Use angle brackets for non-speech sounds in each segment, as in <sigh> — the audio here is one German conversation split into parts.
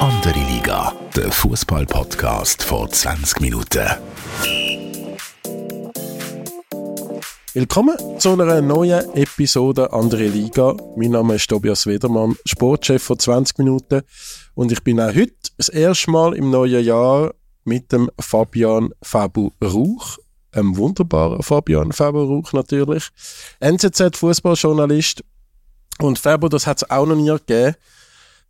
Andere Liga, der Fußball-Podcast vor 20 Minuten. Willkommen zu einer neuen Episode Andere Liga. Mein Name ist Tobias Wedermann, Sportchef von 20 Minuten. Und ich bin auch heute das erste Mal im neuen Jahr mit dem Fabian Fabu Rauch. Einem wunderbaren Fabian Fabu Rauch natürlich. NZZ-Fußballjournalist. Und Fabu, das hat es auch noch nie gegeben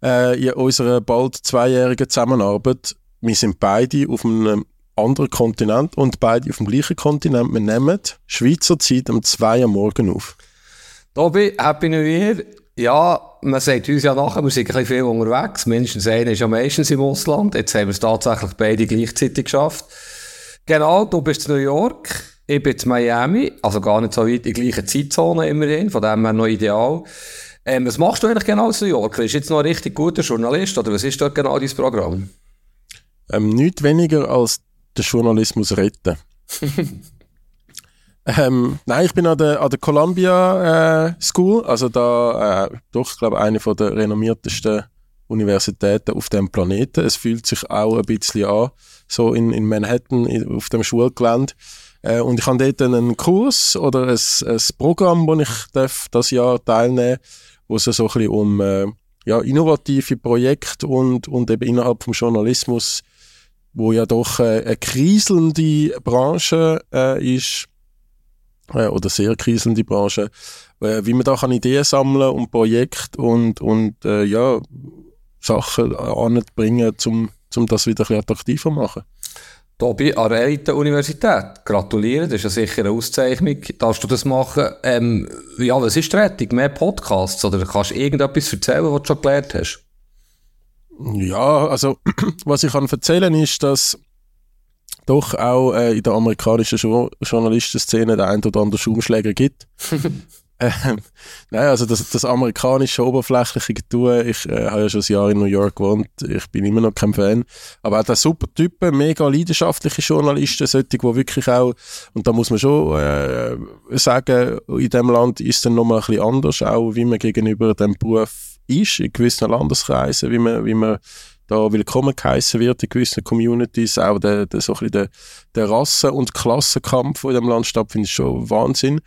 äh, in unserer bald zweijährigen Zusammenarbeit. Wir sind beide auf einem anderen Kontinent und beide auf dem gleichen Kontinent. Wir nehmen Schweizer Zeit um 2 Uhr morgen auf. Tobi, Happy New Year. Ja, man sagt uns ja nachher, wir sind ein bisschen viel unterwegs. Mindestens einer ist ja meistens im Ausland. Jetzt haben wir es tatsächlich beide gleichzeitig geschafft. Genau, du bist in New York, ich bin in Miami, also gar nicht so weit in der gleichen Zeitzone immerhin, von dem her noch ideal. Ähm, was machst du eigentlich genau New Yorker? Bist du jetzt noch ein richtig guter Journalist oder was ist dort genau dein Programm? Ähm, nicht weniger als den Journalismus retten. <laughs> ähm, nein, ich bin an der, an der Columbia äh, School, also da äh, doch, glaube eine der renommiertesten Universitäten auf dem Planeten. Es fühlt sich auch ein bisschen an, so in, in Manhattan in, auf dem Schulgelände. Äh, und ich habe dort einen Kurs oder ein, ein Programm, wo ich darf das Jahr teilnehmen wo es so ein bisschen um äh, ja, innovative Projekte und, und eben innerhalb vom Journalismus wo ja doch äh, eine kriselnde Branche äh, ist, äh, oder sehr kriselnde Branche, äh, wie man da kann Ideen sammeln und Projekte und, und äh, ja, Sachen anbringen, um zum das wieder ein bisschen attraktiver machen. Tobi, an der Universität. Gratuliere, das ist ja sicher eine Auszeichnung. Darfst du das machen? Ähm, ja, was ist die Rettung? Mehr Podcasts? Oder kannst du irgendetwas erzählen, was du schon gelernt hast? Ja, also <clears throat> was ich kann erzählen ist, dass doch auch äh, in der amerikanischen jo Journalistenszene der ein oder andere Schaumschläger gibt. <laughs> ähm, nein, also das, das amerikanische oberflächliche Getue, ich äh, habe ja schon ein Jahr in New York gewohnt, ich bin immer noch kein Fan, aber auch der super Typen, mega leidenschaftliche Journalisten, solche, die wirklich auch, und da muss man schon äh, sagen, in dem Land ist es dann nochmal ein bisschen anders, auch wie man gegenüber dem Beruf ist in gewissen Landeskreisen, wie man, wie man da willkommen geheißen wird in gewissen Communities, auch der, der, so ein der, der Rassen- und Klassenkampf, der in dem Land stattfindet, ist schon Wahnsinn.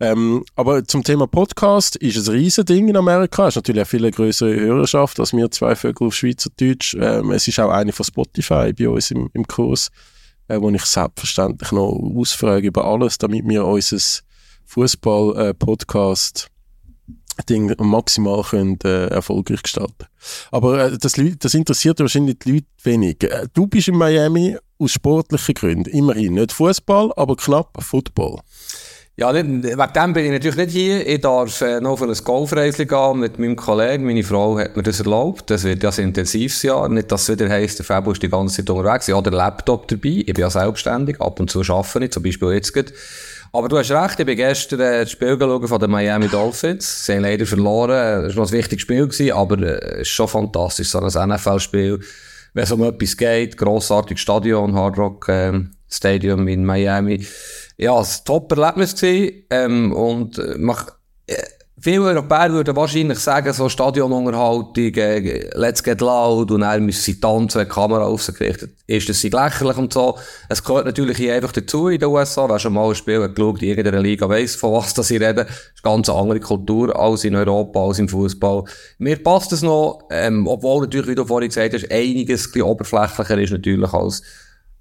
Ähm, aber zum Thema Podcast ist es ein Riesending in Amerika. Es ist natürlich eine viel größere Hörerschaft als wir zwei Vögel auf Schweizerdeutsch. Ähm, es ist auch eine von Spotify bei uns im, im Kurs, äh, wo ich selbstverständlich noch ausfrage über alles, damit wir unser Fußball-Podcast äh, Ding maximal können, äh, erfolgreich gestalten Aber äh, das, das interessiert wahrscheinlich die Leute wenig. Äh, du bist in Miami aus sportlichen Gründen, immerhin. Nicht Fußball, aber knapp Football. Ja, wegen dem bin ich natürlich nicht hier. Ich darf äh, noch auf ein Golfreisli gehen mit meinem Kollegen. Meine Frau hat mir das erlaubt. Das wird ja ein intensives Jahr. Nicht, dass es wieder heisst, der Fabio ist die ganze Zeit unterwegs. Ich habe den Laptop dabei. Ich bin ja selbstständig. Ab und zu arbeite ich, zum Beispiel jetzt gerade. Aber du hast recht, ich bin gestern äh, das Spiel geschaut von den Miami Dolphins. Sie haben leider verloren. Es war ein wichtiges Spiel, aber äh, es ist schon fantastisch, so ein NFL-Spiel. Wenn es um etwas geht, grossartiges Stadion, Hard Rock äh, Stadium in Miami. Ja, es war ein Top-Erlebnis ähm, und äh, äh, Viele Europäer würden wahrscheinlich sagen, so Stadionunterhaltung, äh, let's get loud, und dann müssen sie tanzen, die Kamera auf sie gerichtet ist, das lächerlich und so. Es gehört natürlich hier einfach dazu in den USA. Wer schon mal ein Spiel hat geschaut, in irgendeiner Liga weiss, von was das sie reden. Das ist eine ganz andere Kultur als in Europa, als im Fußball. Mir passt es noch, ähm, obwohl natürlich, wie du vorhin gesagt hast, einiges ein bisschen oberflächlicher ist natürlich als,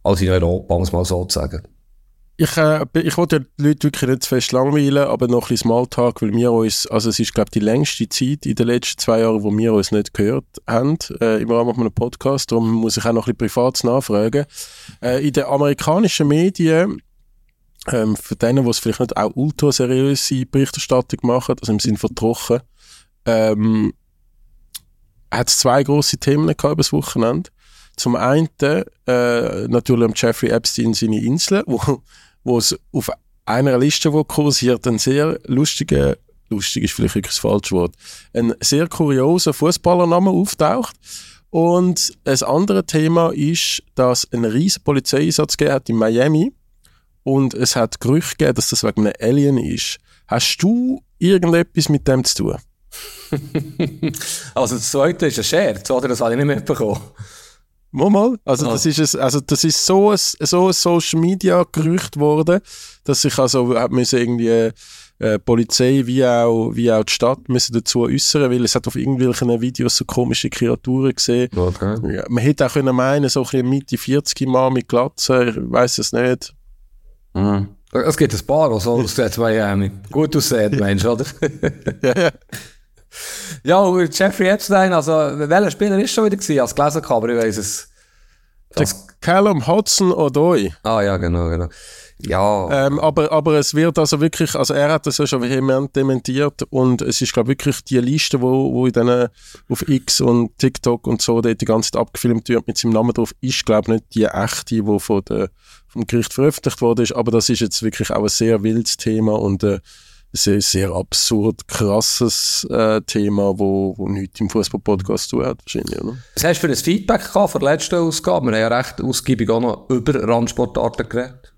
als in Europa, muss man so sagen. Ich, äh, ich wollte die Leute wirklich nicht zu fest langweilen, aber noch ein bisschen Smalltalk, weil wir uns, also es ist, glaube ich, die längste Zeit in den letzten zwei Jahren, wo wir uns nicht gehört haben, äh, im Rahmen einem Podcast, darum muss ich auch noch ein bisschen privat nachfragen. Äh, in den amerikanischen Medien, ähm, für denen, die es vielleicht nicht auch ultra seriöse Berichterstattung machen, also im Sinne von trocken, ähm, hat es zwei grosse Themen gehabt über das Wochenende. Zum einen äh, natürlich Jeffrey Epstein seine Insel, wo wo es auf einer Liste, wo kursiert, ein sehr lustiger, lustig ist vielleicht wirklich das falsche Wort, ein sehr kurioser Fußballernamen auftaucht. Und das andere Thema ist, dass ein riesen Polizeieinsatz gegeben hat in Miami und es hat Gerüchte gegeben, dass das wegen einem Alien ist. Hast du irgendetwas mit dem zu tun? <laughs> also das zweite ist ein Scherz, oder? Das habe ich nicht mitbekommen. Mal, mal. Also, das ist, ein, also das ist so ein, so ein Social Media Gerücht geworden, dass sich also hat müssen irgendwie äh, Polizei wie auch, wie auch die Stadt müssen dazu äußern, weil es hat auf irgendwelchen Videos so komische Kreaturen gesehen. Okay. Ja, man hätte auch können meinen, so ein bisschen Mitte 40 Mal mit Glatze, ich weiß es nicht. Mhm. Es gibt ein paar, die so aussehen bei Miami. Gut aussehen, <laughs> Mensch, oder? ja, ja. <laughs> Ja, Jeffrey Epstein, also welcher Spieler ist schon wieder gewesen? Als gelesen habe, aber ich weiß es. Der Callum Hudson Odoi. Ah ja, genau, genau. Ja. Ähm, aber, aber es wird also wirklich, also er hat das ja schon vehement dementiert und es ist glaube wirklich die Liste, wo, wo in denen auf X und TikTok und so dort die ganze Zeit abgefilmt wird mit seinem Namen drauf, ist glaube nicht die echte, die von der, vom Gericht veröffentlicht wurde, aber das ist jetzt wirklich auch ein sehr wildes Thema und äh, sehr, sehr absurd, krasses äh, Thema, wo, wo nichts im Fußball-Podcast zu hat, wahrscheinlich, oder? Was hast du für ein Feedback gehabt von der letzten Ausgabe? Wir haben ja recht ausgiebig auch noch über Randsportarten geredet.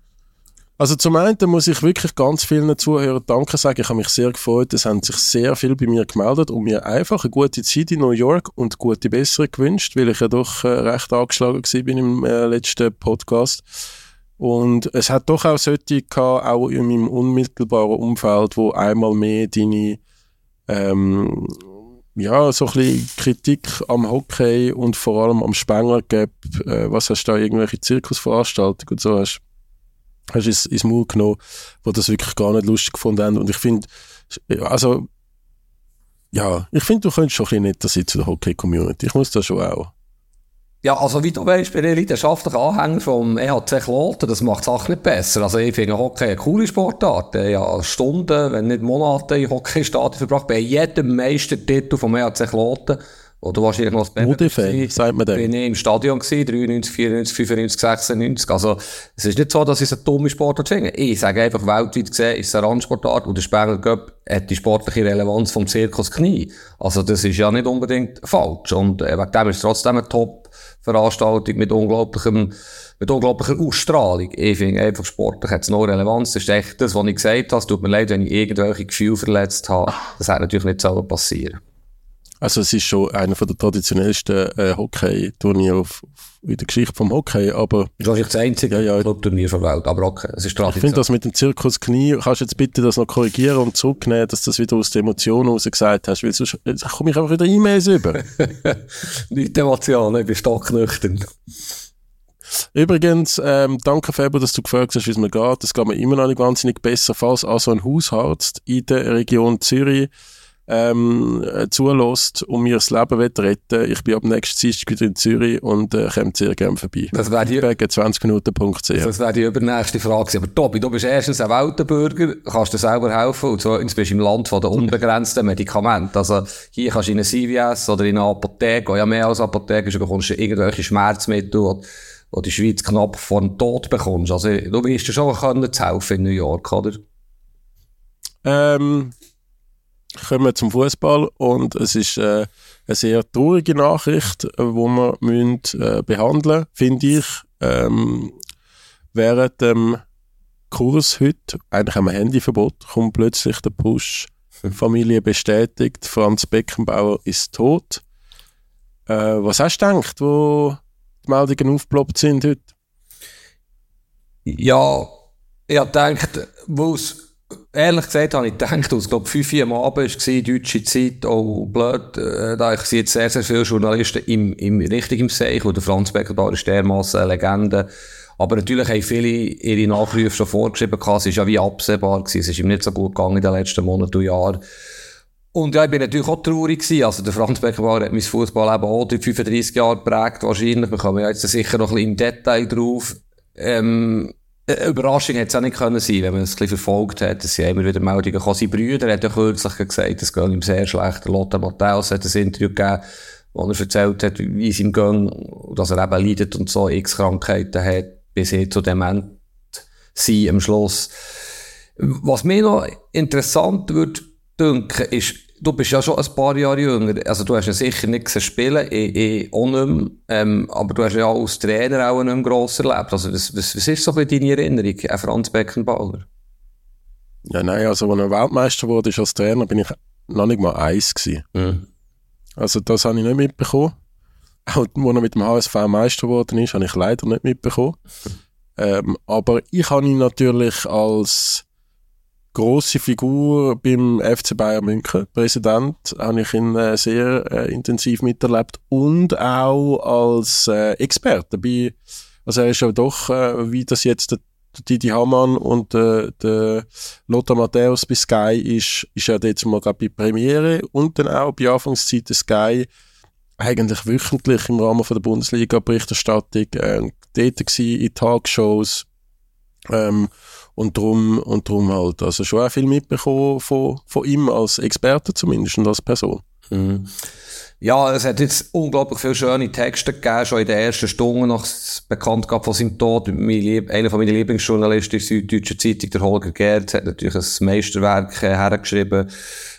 Also zum einen muss ich wirklich ganz vielen Zuhörern Danke sagen. Ich habe mich sehr gefreut. Es haben sich sehr viel bei mir gemeldet und mir einfach eine gute Zeit in New York und gute Besserung gewünscht, weil ich ja doch äh, recht angeschlagen war bin im äh, letzten Podcast. Und es hat doch auch solche gehabt, auch in meinem unmittelbaren Umfeld, wo einmal mehr deine, ähm, ja, so ein bisschen Kritik am Hockey und vor allem am Spengler gab, äh, was hast du da, irgendwelche Zirkusveranstaltungen und so hast, du ins, ins Maul genommen, wo das wirklich gar nicht lustig gefunden haben. Und ich finde, also, ja, ich finde, du könntest schon ein bisschen netter sein zu der Hockey-Community. Ich muss das schon auch. Ja, also wie du weißt, bin ich leidenschaftlicher Anhänger vom EHC Kloten, das macht die Sache nicht besser. Also ich finde Hockey eine coole Sportart. Ich habe Stunden, wenn nicht Monate in Hockeystadien verbracht, bei jedem Meistertitel vom EHC Kloten, oder wahrscheinlich noch das Modefan, sagt man dem. Bin ich im Stadion gewesen, 93, 94, 95, 96. Also, es ist nicht so, dass ich es eine dumme Sportart finde. Ich sage einfach, weltweit gesehen ist es eine Randsportart und der Spengler Cup hat die sportliche Relevanz vom Zirkus Knie. Also, das ist ja nicht unbedingt falsch. Und äh, wegen dem ist es trotzdem eine Top-Veranstaltung mit unglaublichem, mit unglaublicher Ausstrahlung. Ich finde einfach, sportlich hat es noch Relevanz. Das ist echt das, was ich gesagt habe. Es tut mir leid, wenn ich irgendwelche Gefühle verletzt habe. Das hätte natürlich nicht so passieren also es ist schon einer der traditionellsten äh, Hockey-Turniere in der Geschichte vom Hockey, aber... Wahrscheinlich das einzige ja, ja. Clubturnier der Welt, aber okay, es ist Tradition. Ich finde das mit dem Zirkus Knie, kannst du jetzt bitte das noch korrigieren und zurücknehmen, dass du das wieder aus der Emotion heraus gesagt hast, weil sonst komme ich einfach wieder E-Mails über. <laughs> Nicht Emotionen, ich bin stocknüchtern. Übrigens, ähm, danke Faber, dass du gefragt hast, wie es mir geht. Das geht mir immer noch nicht wahnsinnig besser, falls also ein Hausarzt in der Region Zürich ähm, zulässt und mir das Leben will retten Ich bin ab nächsten Dienstag wieder in Zürich und äh, komme sehr gerne vorbei. Das wäre die, 20minuten.ch. Das wäre die übernächste Frage. Aber Tobi, du bist erstens ein Weltenbürger, kannst dir selber helfen und zweitens bist du im Land von der unbegrenzten Medikamente. Also hier kannst du in eine CVS oder in eine Apotheke, ja mehr als Apotheke, du bekommst irgendwelche Schmerzmittel, wo, wo die Schweiz knapp vor dem Tod bekommst. Also du wirst dir schon können zu helfen in New York, oder? Ähm, kommen wir zum Fußball und es ist äh, eine sehr traurige Nachricht, äh, wo wir müssen, äh, behandeln, finde ich. Ähm, während dem Kurs heute, eigentlich am Handyverbot, kommt plötzlich der Push, Familie bestätigt, Franz Beckenbauer ist tot. Äh, was hast du gedacht, wo die Meldungen aufgeploppt sind heute? Ja, ich habe gedacht, wo es Ehrlich gesagt habe ich gedacht, als glaube 5 Uhr am Abend war, deutsche Zeit, auch blöd, äh, da ich sehe jetzt sehr, sehr viele Journalisten im, im, richtig im Seich, wo der Franz Beckenbauer ist dermassen eine Legende. Aber natürlich haben viele ihre Nachrufe schon vorgeschrieben, es ist ja wie absehbar gewesen, es ist ihm nicht so gut gegangen in den letzten Monaten und Jahren. Und ja, ich bin natürlich auch traurig gewesen. Also, der Franz Beckenbauer hat mein Fußballleben auch durch 35 Jahre geprägt, wahrscheinlich. Wir kommen ja jetzt sicher noch ein bisschen im Detail drauf. Ähm, eine Überraschung hätte es auch nicht können sein, wenn man es ein bisschen verfolgt hat. Es sind immer wieder Meldungen gekommen. Sein Brüder hat ja kürzlich gesagt, es geht ihm sehr schlecht. Lothar Matthäus hat ein Interview gegeben, wo er erzählt hat, wie es ihm geht, dass er eben leidet und so x Krankheiten hat, bis er zu dement sein am Schluss. Was mir noch interessant würde denken, ist, du bist ja schon ein paar Jahre jünger. Also du hast ja sicher nicht spielen, ich, ich auch nicht mehr. Ähm, aber du hast ja auch als Trainer auch nicht mehr gross erlebt. Also was, was, was ist so ein deine Erinnerung an Franz Beckenbauer? Ja, nein, also als er Weltmeister wurde als Trainer, bin ich noch nicht mal eins gewesen. Mhm. Also das habe ich nicht mitbekommen. Auch als er mit dem HSV Meister geworden ist, habe ich leider nicht mitbekommen. <laughs> Ähm, aber ich habe ihn natürlich als große Figur beim FC Bayern München, Präsident, habe ich ihn äh, sehr äh, intensiv miterlebt und auch als äh, Experte bei, also er ist ja doch, äh, wie das jetzt der, der Didi Hamann und äh, der Lothar Matthäus bei Sky ist, ist er jetzt mal bei Premiere und dann auch bei Anfangszeit Sky eigentlich wöchentlich im Rahmen von der Bundesliga-Berichterstattung äh, dort in Talkshows ähm, und drum, und drum halt, also schon auch viel mitbekommen von, von ihm als Experte zumindest und als Person. Mhm. Ja, es hat jetzt unglaublich viele schöne Texte gegeben, schon in den ersten Stunden nach Bekanntgabe von seinem Tod. Lieb, einer von meinen Lieblingsjournalisten in der Süddeutschen Zeitung, der Holger Gerd, hat natürlich ein Meisterwerk äh, hergeschrieben.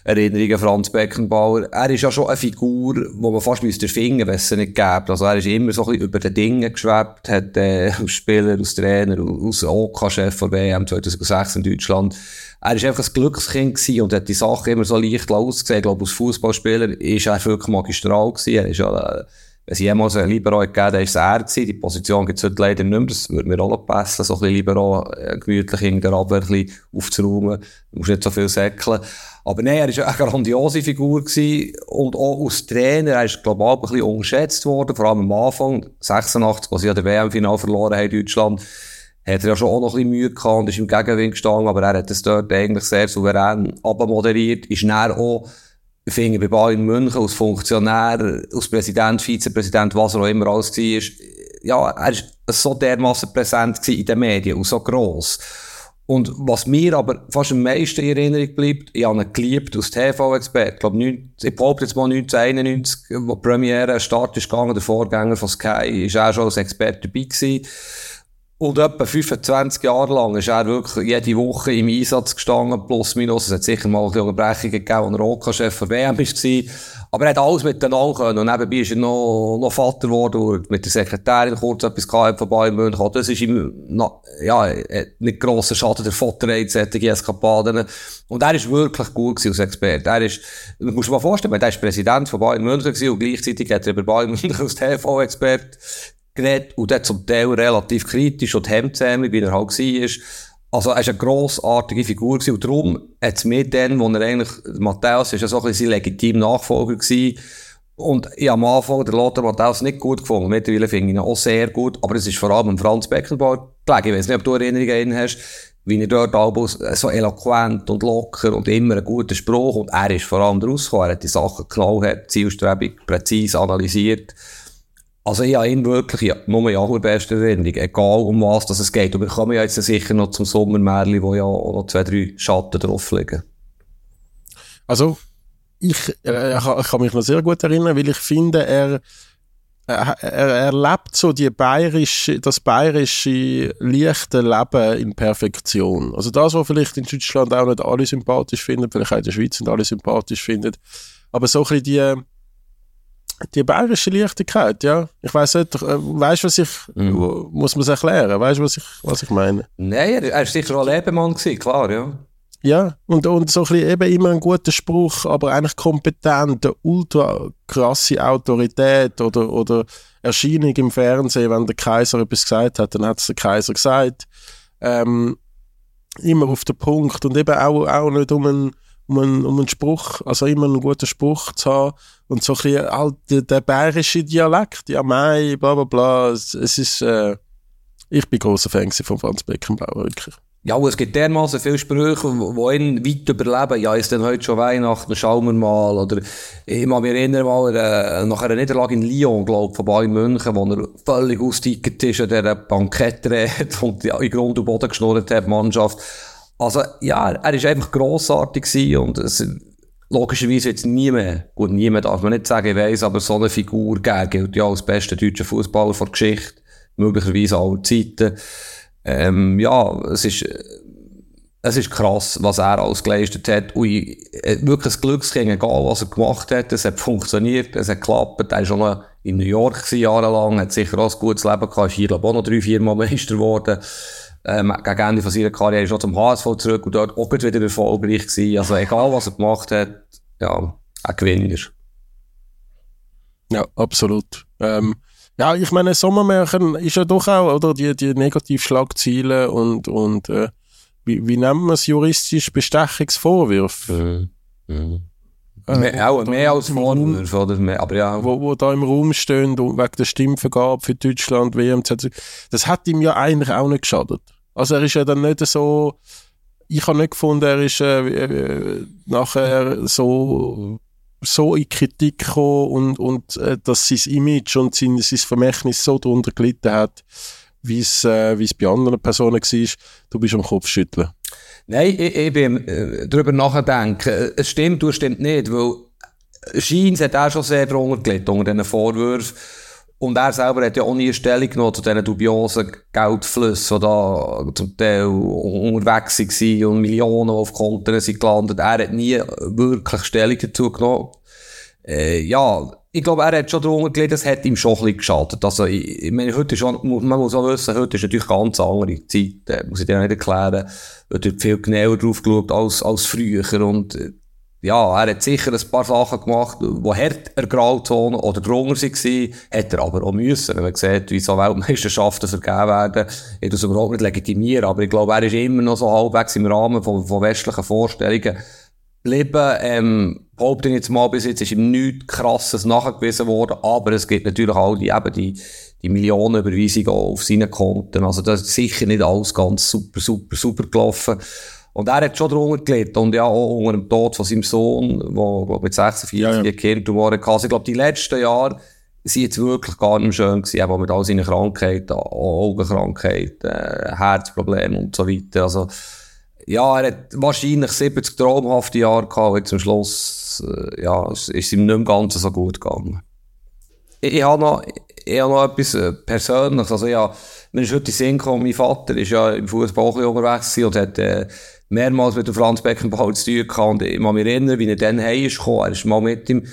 Erinnerungen Franz Beckenbauer. Er ist ja schon eine Figur, wo man fast müsste finden, wenn es nicht gäbe. Also er ist immer so ein bisschen über den Dingen geschwebt, hat äh, als Spieler, als Trainer, als OK-Chef von WM 2006 in Deutschland er ist einfach ein Glückskind und hat die Sache immer so leicht ausgesehen. Ich glaube, als Fußballspieler ist er wirklich magistral. Er ist ja, äh, wenn es jemals einen Libero gegeben dann ist es er gewesen. Die Position gibt es heute leider nicht mehr. Das würde mir auch passen, so ein bisschen Libero äh, gemütlich in der Abwehr ein bisschen aufzuräumen. Du musst nicht so viel säckeln. Aber nein, er war eine grandiose Figur. Und auch als Trainer, er ist global ein bisschen unterschätzt worden. Vor allem am Anfang, 86, als sie ja der WM-Final verloren haben in Deutschland hat er ja schon auch noch ein bisschen Mühe gehabt und ist im Gegenwind gestanden, aber er hat das dort eigentlich sehr souverän abmoderiert, ist näher auch, finde, bei Bayern München als Funktionär, als Präsident, Vizepräsident, was er auch immer alles war, ja, er ist so dermaßen präsent in den Medien und so gross. Und was mir aber fast am meisten in Erinnerung bleibt, ich habe ihn geliebt als TV-Experte. Ich glaube, ich behaupte jetzt mal 1991, wo die Premiere Start ist gegangen, der Vorgänger von Sky, ist er schon als Experte dabei gewesen. Und etwa 25 Jahre lang ist er wirklich jede Woche im Einsatz gestanden, plus minus. Es hat sicher mal ein Unterbrechungen gegeben, als er OK-Chef der WM war. Aber er hat alles miteinander können. Und nebenbei ist er noch, noch Vater geworden und mit der Sekretärin kurz etwas gehabt von Bayern München. Das ist ihm, na, ja, nicht grosser Schaden der Vaterei, solche Eskapaden. Und er ist wirklich gut gewesen als Experte. Er ist, du musst dir mal vorstellen, er ist Präsident von Bayern München gewesen und gleichzeitig hat er über Bayern München <laughs> als TV-Experte geredet und dann zum Teil relativ kritisch und hemdsärmlich, wie er halt war. Also, er war eine grossartige Figur gewesen, und darum hat es mir dann, wo er eigentlich, Matthäus ist ja so ein bisschen sein legitim Nachfolger gewesen, und ich am Anfang den Lothar Matthäus nicht gut gefunden. Mittlerweile finde ich ihn auch sehr gut, aber es ist vor allem Franz Beckenbauer gelegen. Ich weiß nicht, ob du Erinnerungen hast, wie er dort Albus so eloquent und locker und immer einen guten Spruch und er ist vor allem rausgekommen. Er hat die Sachen genau, hat zielstrebig, präzise analysiert. Also ich habe ihn wirklich ja, nur ja beste Erinnerung, egal um was das es geht. Und wir kommen ja jetzt sicher noch zum Sommermärli, wo ja auch noch zwei, drei Schatten drauf liegen. Also, ich, äh, ich kann mich noch sehr gut erinnern, weil ich finde, er, er, er lebt so die bayerische, das bayerische leichte Leben in Perfektion. Also das, was vielleicht in Deutschland auch nicht alle sympathisch finden, vielleicht auch in der Schweiz nicht alle sympathisch finden, aber so ein bisschen die die bayerische Leichtigkeit, ja. Ich weiß nicht, äh, weißt du, was ich, mhm. muss man es erklären? Weißt du, was ich, was ich meine? Nein, er war sicher auch Lebemann gewesen, klar, ja. Ja, und, und so ein bisschen eben immer ein guter Spruch, aber eigentlich kompetent, eine ultra krasse Autorität oder, oder Erscheinung im Fernsehen, wenn der Kaiser etwas gesagt hat, dann hat es der Kaiser gesagt. Ähm, immer auf den Punkt und eben auch, auch nicht um einen, um einen, um einen Spruch, also immer einen guten Spruch zu haben und so ein bisschen der, bayerische Dialekt, ja mei, bla bla bla, es, es ist, äh, ich bin großer Fan von Franz Beckenbauer, wirklich. Ja, es gibt dermaßen viele Sprüche, die ihn weit überleben. Ja, ist denn heute schon Weihnachten, schauen wir mal. Oder ich kann mich erinnern, mal, äh, nach einer Niederlage in Lyon, glaube von Bayern München, wo er völlig ausgetickert ist an dieser Bankettrede <laughs> und ja, in Grund und Boden geschnurrt hat, Mannschaft. Also, ja, er ist einfach grossartig und es, logischerweise jetzt nie mehr, gut, niemand darf man nicht sagen, ich weiss, aber so eine Figur gilt ja als bester deutscher Fußballer der Geschichte, möglicherweise aller Zeiten. Ähm, ja, es ist, es ist krass, was er alles geleistet hat. Und ich, wirklich ein Glückskind, egal was er gemacht hat, es hat funktioniert, es hat geklappt. Er war schon in New York jahrelang, hat sicher auch ein gutes Leben gehabt, ist hier, glaube ich, auch noch drei, vier Mal Meister geworden ähm, gegen Ende von seiner Karriere er zum HSV zurück und dort auch wieder erfolgreich gewesen. Also egal, was er gemacht hat, ja, ein Gewinner. Ja, absolut. Ähm, ja, ich meine, Sommermärchen ist ja doch auch, oder die, die Negativschlagziele und, und äh, wie, wie nennen wir es juristisch, Bestechungsvorwürfe. Mhm. Mhm. Äh, mehr, auch mehr als Vorwürfe, oder? Mehr, aber ja. Wo, wo da im Raum stehen wegen der Stimmvergabe für Deutschland, WM, das hat ihm ja eigentlich auch nicht geschadet. Also er ist ja dann nicht so, ich habe nicht gefunden, er ist äh, äh, nachher so so in Kritik gekommen und, und äh, dass sein Image und sein, sein Vermächtnis so darunter gelitten hat, wie es äh, bei anderen Personen war. Du bist am Kopf schütteln. Nein, ich, ich bin äh, darüber nachdenken. Es stimmt, du stimmt nicht, weil Scheins hat auch schon sehr darunter gelitten, unter diesen Vorwürfen. Und er selber hat ja auch nie Stellung genommen zu diesen dubiosen Geldflüssen, die da zum Teil unterwegs waren und Millionen auf Konten sind gelandet. Er hat nie wirklich Stellung dazu genommen. Äh, ja, ich glaube, er hat schon darunter gelitten, das hat ihm schon ein bisschen geschadet. Also, ich, ich meine, heute ist schon, man muss auch wissen, heute ist natürlich ganz andere Zeit, äh, muss ich dir nicht erklären. Heute wird viel genauer drauf geschaut als, als früher und, äh, ja, er hat sicher ein paar Sachen gemacht, die hart in Grauzone oder drunter waren, hat er aber auch müssen. Wenn man sieht, wie so Weltmeisterschaften vergeben werden, ich das überhaupt nicht legitimieren, aber ich glaube, er ist immer noch so halbwegs im Rahmen von, von westlichen Vorstellungen geblieben. Ähm, behaupte ich jetzt mal, bis jetzt ist ihm nichts krasses nachgewiesen worden, aber es gibt natürlich auch die, eben die, die Millionenüberweisungen auf seinen Konten. Also das ist sicher nicht alles ganz super, super, super gelaufen. Und er hat schon darunter gelitten. Und ja, auch unter dem Tod von seinem Sohn, wo mit 46 ja, ja. Kindtumore hatte. Also ich glaube, die letzten Jahre sind jetzt wirklich gar nicht schön gewesen, eben mit all seinen Krankheiten, Augenkrankheiten, äh, Herzproblemen und so weiter. Also, ja, er hat wahrscheinlich 70 traumhafte Jahre gehabt, und zum Schluss, äh, ja, ist ihm nicht im Ganzen so gut gegangen. Ich, ich habe noch, ich habe noch etwas äh, Persönliches, also ja, mir ist heute Sinn gekommen, mein Vater ist ja im Fußball unterwegs und hat, äh, mehrmals mit dem Franz Beckenbauer zu tun gehabt und ich kann mich erinnern, wie er dann heim ist. Er ist mal mit ihm,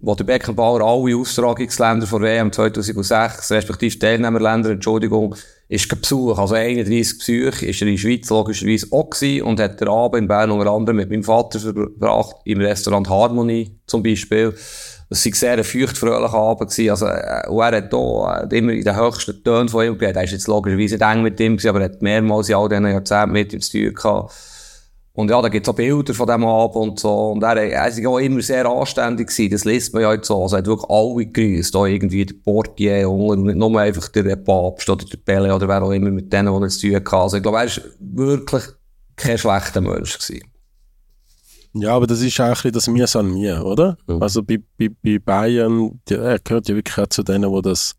wo der Beckenbauer alle Austragungsländer von WM 2006, respektive Teilnehmerländer, Entschuldigung, ist Besuch. Also 31 Besuche ist er in der Schweiz logischerweise auch gewesen und hat den Abend in Bern unter anderem mit meinem Vater verbracht, im Restaurant Harmonie zum Beispiel. Es war sehr ein feuchtfröhlicher Abend gewesen. Also, äh, er hat da äh, immer in den höchsten Tönen von ihm geredet. Er ist jetzt logischerweise eng mit ihm gewesen, aber er hat mehrmals in all diesen Jahrzehnten mit ihm zu tun gehabt. Und ja, da gibt's auch Bilder von dem Abend und so. Und er, er ist auch immer sehr anständig gewesen. Das liest man ja jetzt so. Also er hat wirklich alle gegrüßt. Da irgendwie der Portier und nicht nur einfach der Papst oder der Pelle oder wer auch immer mit denen, die er zu tun hatte. Also ich glaube, er ist wirklich kein schlechter Mensch gewesen. Ja, aber das ist eigentlich das Mir an mir, oder? Mhm. Also bei, bei, bei Bayern, die, er gehört ja wirklich auch zu denen, wo das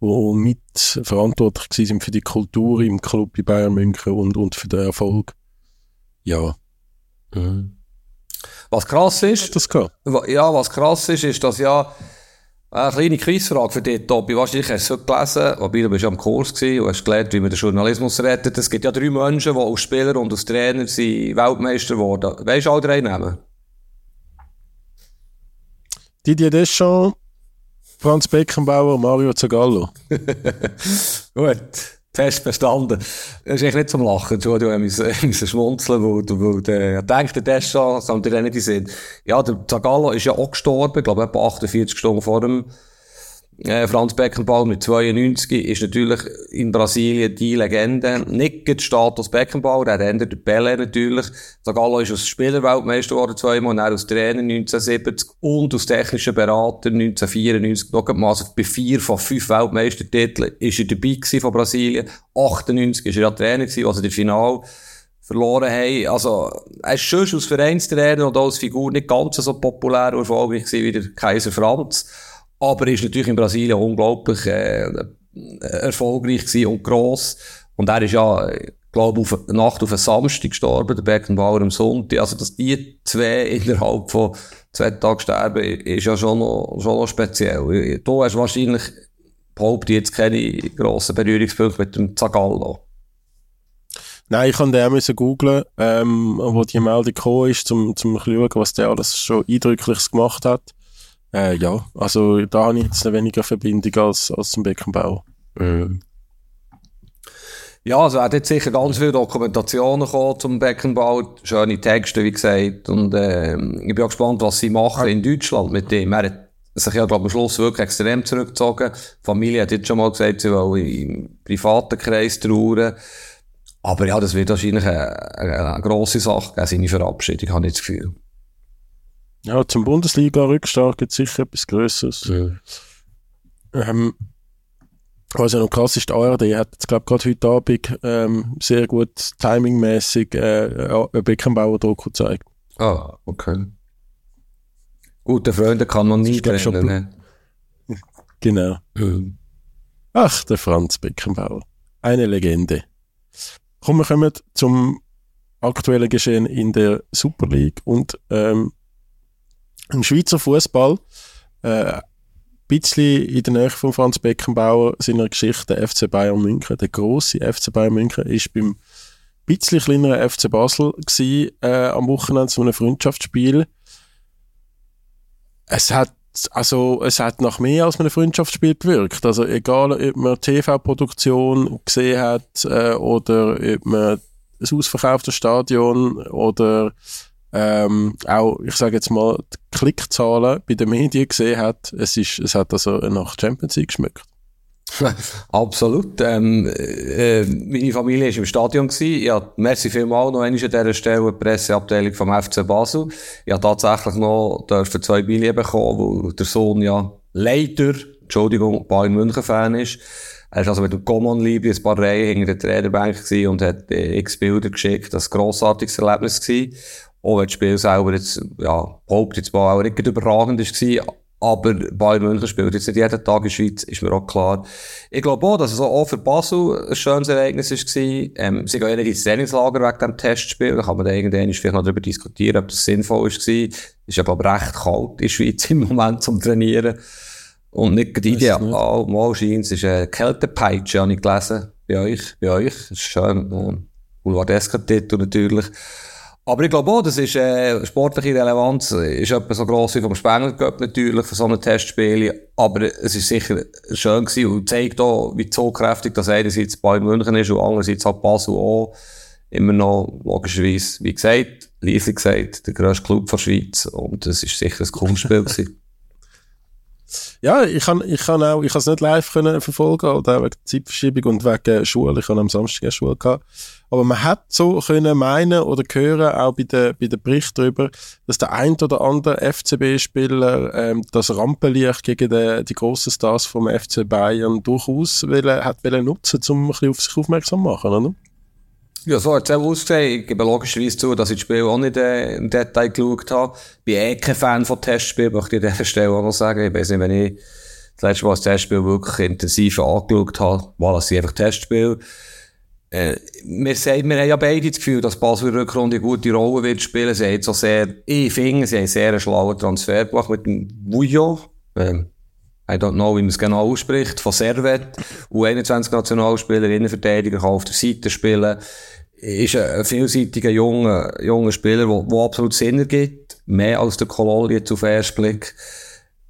wo mit verantwortlich sind für die Kultur im Club bei Bayern München und, und für den Erfolg. Ja. Mhm. Was krass ist, das ja, was krass ist, ist, dass ja, eine kleine Quizfrage für dich, Tobi. Wahrscheinlich hast du es gelesen, wobei du bist ja am Kurs gewesen und hast gelernt, wie man den Journalismus rettet. Es gibt ja drei Menschen, die als Spieler und als Trainer sind Weltmeister geworden. Weißt du alle drei Namen? Didier Deschamps, Franz Beckenbauer und Mario Zagallo. <laughs> Gut fest bestanden. Das ist echt nicht zum Lachen. Entschuldigung, ich musste <laughs> schmunzeln, weil, weil der, denkt, der Deschamps, kommt dir nicht in Sinn. Ja, der Zagallo ist ja auch gestorben, ich glaube, etwa 48 Stunden vor dem äh, Franz Beckenbauer mit 92 ist natürlich in Brasilien die Legende. Nicht der Status Beckenbauer, der ändert der Pele natürlich. Zagallo ist als Spielerweltmeister geworden zweimal, dann als Trainer 1970 und als technischer Berater 1994. Noch also bei vier von fünf Weltmeistertiteln ist er dabei von Brasilien. 98 ist er ja Trainer gewesen, also der Final verloren haben. Also, er ist schon als Vereinstrainer und als Figur nicht ganz so populär und erfolgreich gewesen wie der Kaiser Franz. Aber er ist natürlich in Brasilien unglaublich äh, erfolgreich und gross. Und er ist ja, ich glaube, auf eine Nacht auf einen Samstag gestorben, der Beckenbauer am Sonntag. Also, dass die zwei <laughs> innerhalb von zwei Tagen sterben, ist ja schon noch, schon noch speziell. Du hast wahrscheinlich, behaupte jetzt keine grossen Berührungspunkte mit dem Zagallo. Nein, ich musste den müssen googlen, ähm, wo die Meldung gekommen ist, um, zum schauen, was der alles schon Eindrückliches gemacht hat. Äh, ja, also da habe ich jetzt eine weniger Verbindung als, als zum Beckenbau. Mhm. Ja, es werden jetzt sicher ganz viele Dokumentationen kommen zum Beckenbau, schöne Texte, wie gesagt, und äh, ich bin auch gespannt, was sie machen in Deutschland mit dem. Er hat sich ja, glaube am Schluss wirklich extrem zurückgezogen. Die Familie hat jetzt schon mal gesagt, sie wollen im privaten Kreis trauern. Aber ja, das wird wahrscheinlich eine, eine grosse Sache geben, seine Verabschiedung, habe ich das Gefühl. Ja, zum Bundesliga-Rückstart gibt es sicher etwas Größeres. Ja. Ähm, was ja noch krass ist, die ARD hat jetzt, glaube gerade heute Abend ähm, sehr gut timingmäßig äh, einen Beckenbauer-Doku gezeigt. Ah, okay. Gute Freunde kann man nie trennen. Ne? Genau. Mhm. Ach, der Franz Beckenbauer. Eine Legende. Kommen wir kommen zum aktuellen Geschehen in der Super League und ähm, im Schweizer Fußball. Äh, ein bisschen in der Nähe von Franz Beckenbauer seiner Geschichte der FC Bayern München. Der große FC Bayern München ist beim bisschen kleineren FC Basel gewesen, äh, am Wochenende zu einem Freundschaftsspiel. Es hat also es hat nach mehr als einem Freundschaftsspiel gewirkt. Also egal, ob man TV-Produktion gesehen hat äh, oder ob man ein ausverkauftes Stadion oder ähm, auch, ich sage jetzt mal, die Klickzahlen bei den Medien gesehen hat, es, ist, es hat also nach Champions League geschmückt. <laughs> Absolut. Ähm, äh, meine Familie war im Stadion. Gewesen. Ja, merci vielmals noch einmal an dieser Stelle die Presseabteilung vom FC Basel. Ich habe tatsächlich noch zwei Billionen bekommen, weil der Sohn ja leider, Entschuldigung, Bayern München-Fan ist. Er war also mit dem Common Liebe ein paar Reihen hinter der Trainerbank und hat äh, x Bilder geschickt. Das war ein grossartiges Erlebnis. Gewesen. Auch wenn das Spiel selber jetzt, ja, behauptet jetzt mal auch nicht überragend war. Aber Bayern München spielt jetzt nicht jeden Tag in der Schweiz, ist mir auch klar. Ich glaube auch, dass es auch für Basel ein schönes Ereignis war. Ähm, sie gehen ja nicht ins Trainingslager wegen diesem Testspiel. Da kann man dann irgendwann vielleicht noch darüber diskutieren, ob das sinnvoll war. Es ist aber recht kalt in der Schweiz im Moment zum Trainieren. Und nicht ideal. Oh, mal scheint es ist eine Kältepeitsche, habe ich gelesen. Bei euch, bei euch. Das ist schön. Boulevardesker Titel natürlich. Aber ich glaube auch, das ist, äh, sportliche Relevanz ist etwa so gross wie vom Spengler Cup natürlich, für so ein Testspiel. Aber es ist sicher schön gewesen und zeigt auch, wie zugkräftig das einerseits Bayern München ist und andererseits halt Basel auch. Immer noch, logischerweise, wie gesagt, leise gesagt, der grösste Club der Schweiz. Und es ist sicher ein Kunstspiel gewesen. <laughs> Ja, ich kann, ich kann auch, ich kann es nicht live können verfolgen, oder auch wegen Zeitverschiebung und wegen Schule. Ich habe am Samstag eine Schule gehabt. Aber man hat so können meinen oder hören, auch bei den, bei den Berichten darüber, dass der ein oder andere FCB-Spieler ähm, das Rampenlicht gegen den, die grossen Stars vom FC Bayern durchaus will, hat wollen nutzen, um ein bisschen auf sich aufmerksam machen, oder? Ja, so hat es auch ausgesehen. Ich gebe logischerweise zu, dass ich das Spiel auch nicht äh, im Detail geschaut habe. Bin eh kein Fan von Testspielen, möchte ich an dieser Stelle auch noch sagen. Ich weiß nicht, wenn ich das letzte Mal das Testspiel wirklich intensiv angeschaut habe, war das einfach Testspiel. Äh, wir, sagen, wir haben ja beide das Gefühl, dass Basel Rückrunde eine gute Rolle wird spielen. Sie haben so sehr, ich finde, sie haben sehr einen schlauen Transfer gemacht mit dem Vujo. Ähm, I don't know, wie man es genau ausspricht, von Servet. U21-Nationalspieler, Innenverteidiger, kann auf der Seite spielen. Ist ein vielseitiger junger, junger Spieler, der absolut Sinn ergibt. Mehr als der Kolol jetzt auf den ersten Blick.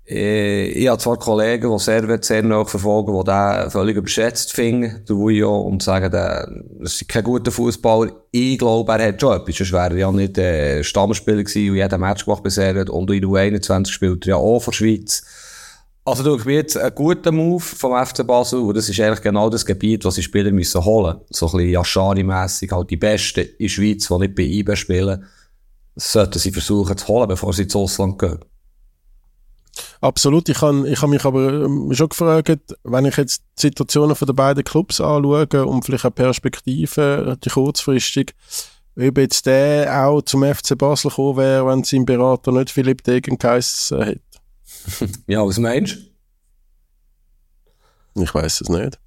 Äh, ich habe zwar Kollegen, die Servet sehr nah verfolgen, die den völlig überschätzt finden, der Vujo, und sagen, der, das ist kein guter Fußballer. Ich glaube, er hat schon etwas. Sonst wäre er ja nicht äh, Stammspieler gewesen und jeder Match gemacht bei Servet. Und in U21 spielt er ja auch der Schweiz. Also durch mir jetzt ein guter Move vom FC Basel, und das ist eigentlich genau das Gebiet, was die Spieler müssen holen. So ein bisschen Yashari-mässig, halt die Besten in der Schweiz, die nicht bei IB spielen. Sollten sie versuchen zu holen, bevor sie ins Ausland gehen. Absolut. Ich habe ich mich aber ähm, schon gefragt, wenn ich jetzt die Situationen den beiden Clubs anschaue und vielleicht eine Perspektive, die kurzfristig, ob jetzt der auch zum FC Basel gekommen wäre, wenn sein Berater nicht Philipp Degen geheißen hätte. Ja, was meinst du? Ich weiß es nicht.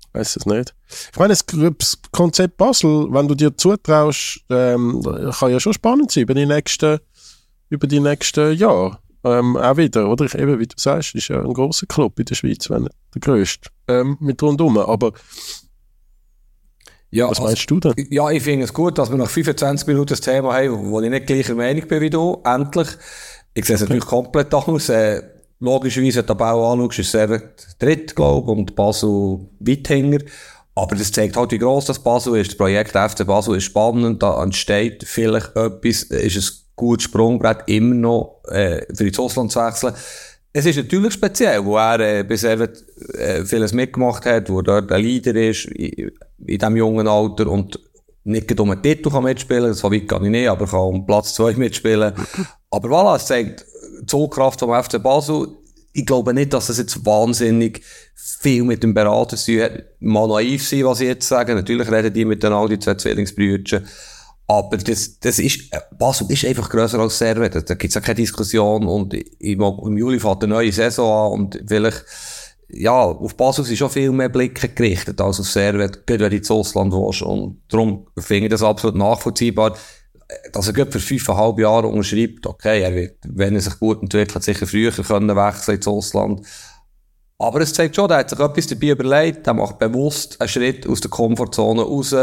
Ich weiß es nicht. Ich meine, das Konzept Basel, wenn du dir zutraust, ähm, kann ja schon spannend sein über die nächsten, über die nächsten Jahre. Ähm, auch wieder, oder? Ich, eben, wie du sagst, ist ja ein großer Club in der Schweiz, wenn nicht der grösste, ähm, mit rundum. Aber ja, was meinst also, du denn? Ja, ich finde es gut, dass wir nach 25 Minuten das Thema haben, wo ich nicht gleicher Meinung bin wie du, endlich. Ich sehe es natürlich komplett anders. Äh, logischerweise, wenn du den Bau anschaust, ist es dritt, glaube ich, und Basel weit hinter. Aber das zeigt halt, wie gross das Basel ist. Das Projekt FC Basel ist spannend, da entsteht vielleicht etwas, ist ein gutes Sprungbrett immer noch äh, für ins Ausland zu wechseln. Es ist natürlich speziell, wo er äh, bisher äh, vieles mitgemacht hat, wo dort ein Leader ist in, in diesem jungen Alter und nicht um einen Titel kann mitspielen, so weit kann ich nicht, aber kann um Platz 2 mitspielen. Aber voilà, es zeigt die Zugkraft vom FC Basel. Ich glaube nicht, dass es jetzt wahnsinnig viel mit dem Berater zu hat. Mal naiv sein, was ich jetzt sage. Natürlich reden die miteinander, die zwei Zwillingsbrüder. Aber das, das ist, Basel ist einfach grösser als Servet. Da gibt's ja keine Diskussion. Und im, im Juli fährt eine neue Saison an und vielleicht, ja, auf Basel sind schon viel mehr Blicke gerichtet als auf Servet, gerade wenn du ins Ausland willst. Und darum finde ich das absolut nachvollziehbar. Dass er gerade für fünfeinhalb Jahre unterschreibt, okay, er wird, wenn er sich gut entwickelt, sicher früher können wechseln ins Ausland. Aber es zeigt schon, er hat sich etwas dabei überlegt, er macht bewusst einen Schritt aus der Komfortzone raus.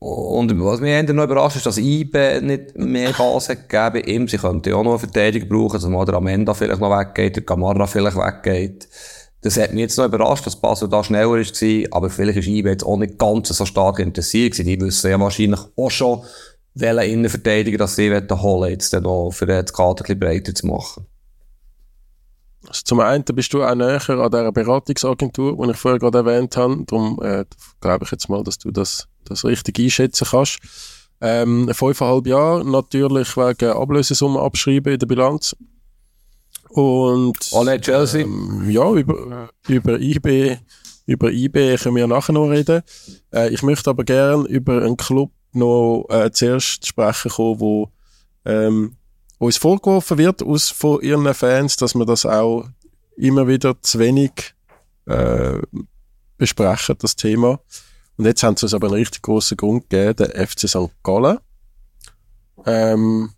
Und was mich eher noch überrascht ist, dass IBE nicht mehr Gas hat gegeben ihm. Sie könnten ja auch noch eine Verteidigung brauchen, dass mal der Amenda vielleicht noch weggeht, der Gamarra vielleicht weggeht. Das hat mich jetzt noch überrascht, dass Basel da schneller war, aber vielleicht ist IBE jetzt auch nicht ganz so stark interessiert gewesen. Die wissen ja wahrscheinlich auch schon, welche Innenverteidiger das sie holen jetzt dann noch für das Kader ein bisschen breiter zu machen. Also zum einen bist du auch näher an dieser Beratungsagentur, die ich vorher gerade erwähnt habe. Darum äh, glaube ich jetzt mal, dass du das, das richtig einschätzen kannst. Ähm, fünfeinhalb Jahre, natürlich wegen Ablösesumme abschreiben in der Bilanz. Und Alle Chelsea. Ähm, ja, über, über IB, über IB können wir nachher noch reden. Äh, ich möchte aber gerne über einen Club noch äh, zuerst sprechen kommen, wo ähm, uns vorgeworfen wird aus von ihren Fans, dass wir das auch immer wieder zu wenig äh, besprechen, das Thema. Und jetzt haben sie uns aber einen richtig grossen Grund gegeben, der FC St. Gallen ähm,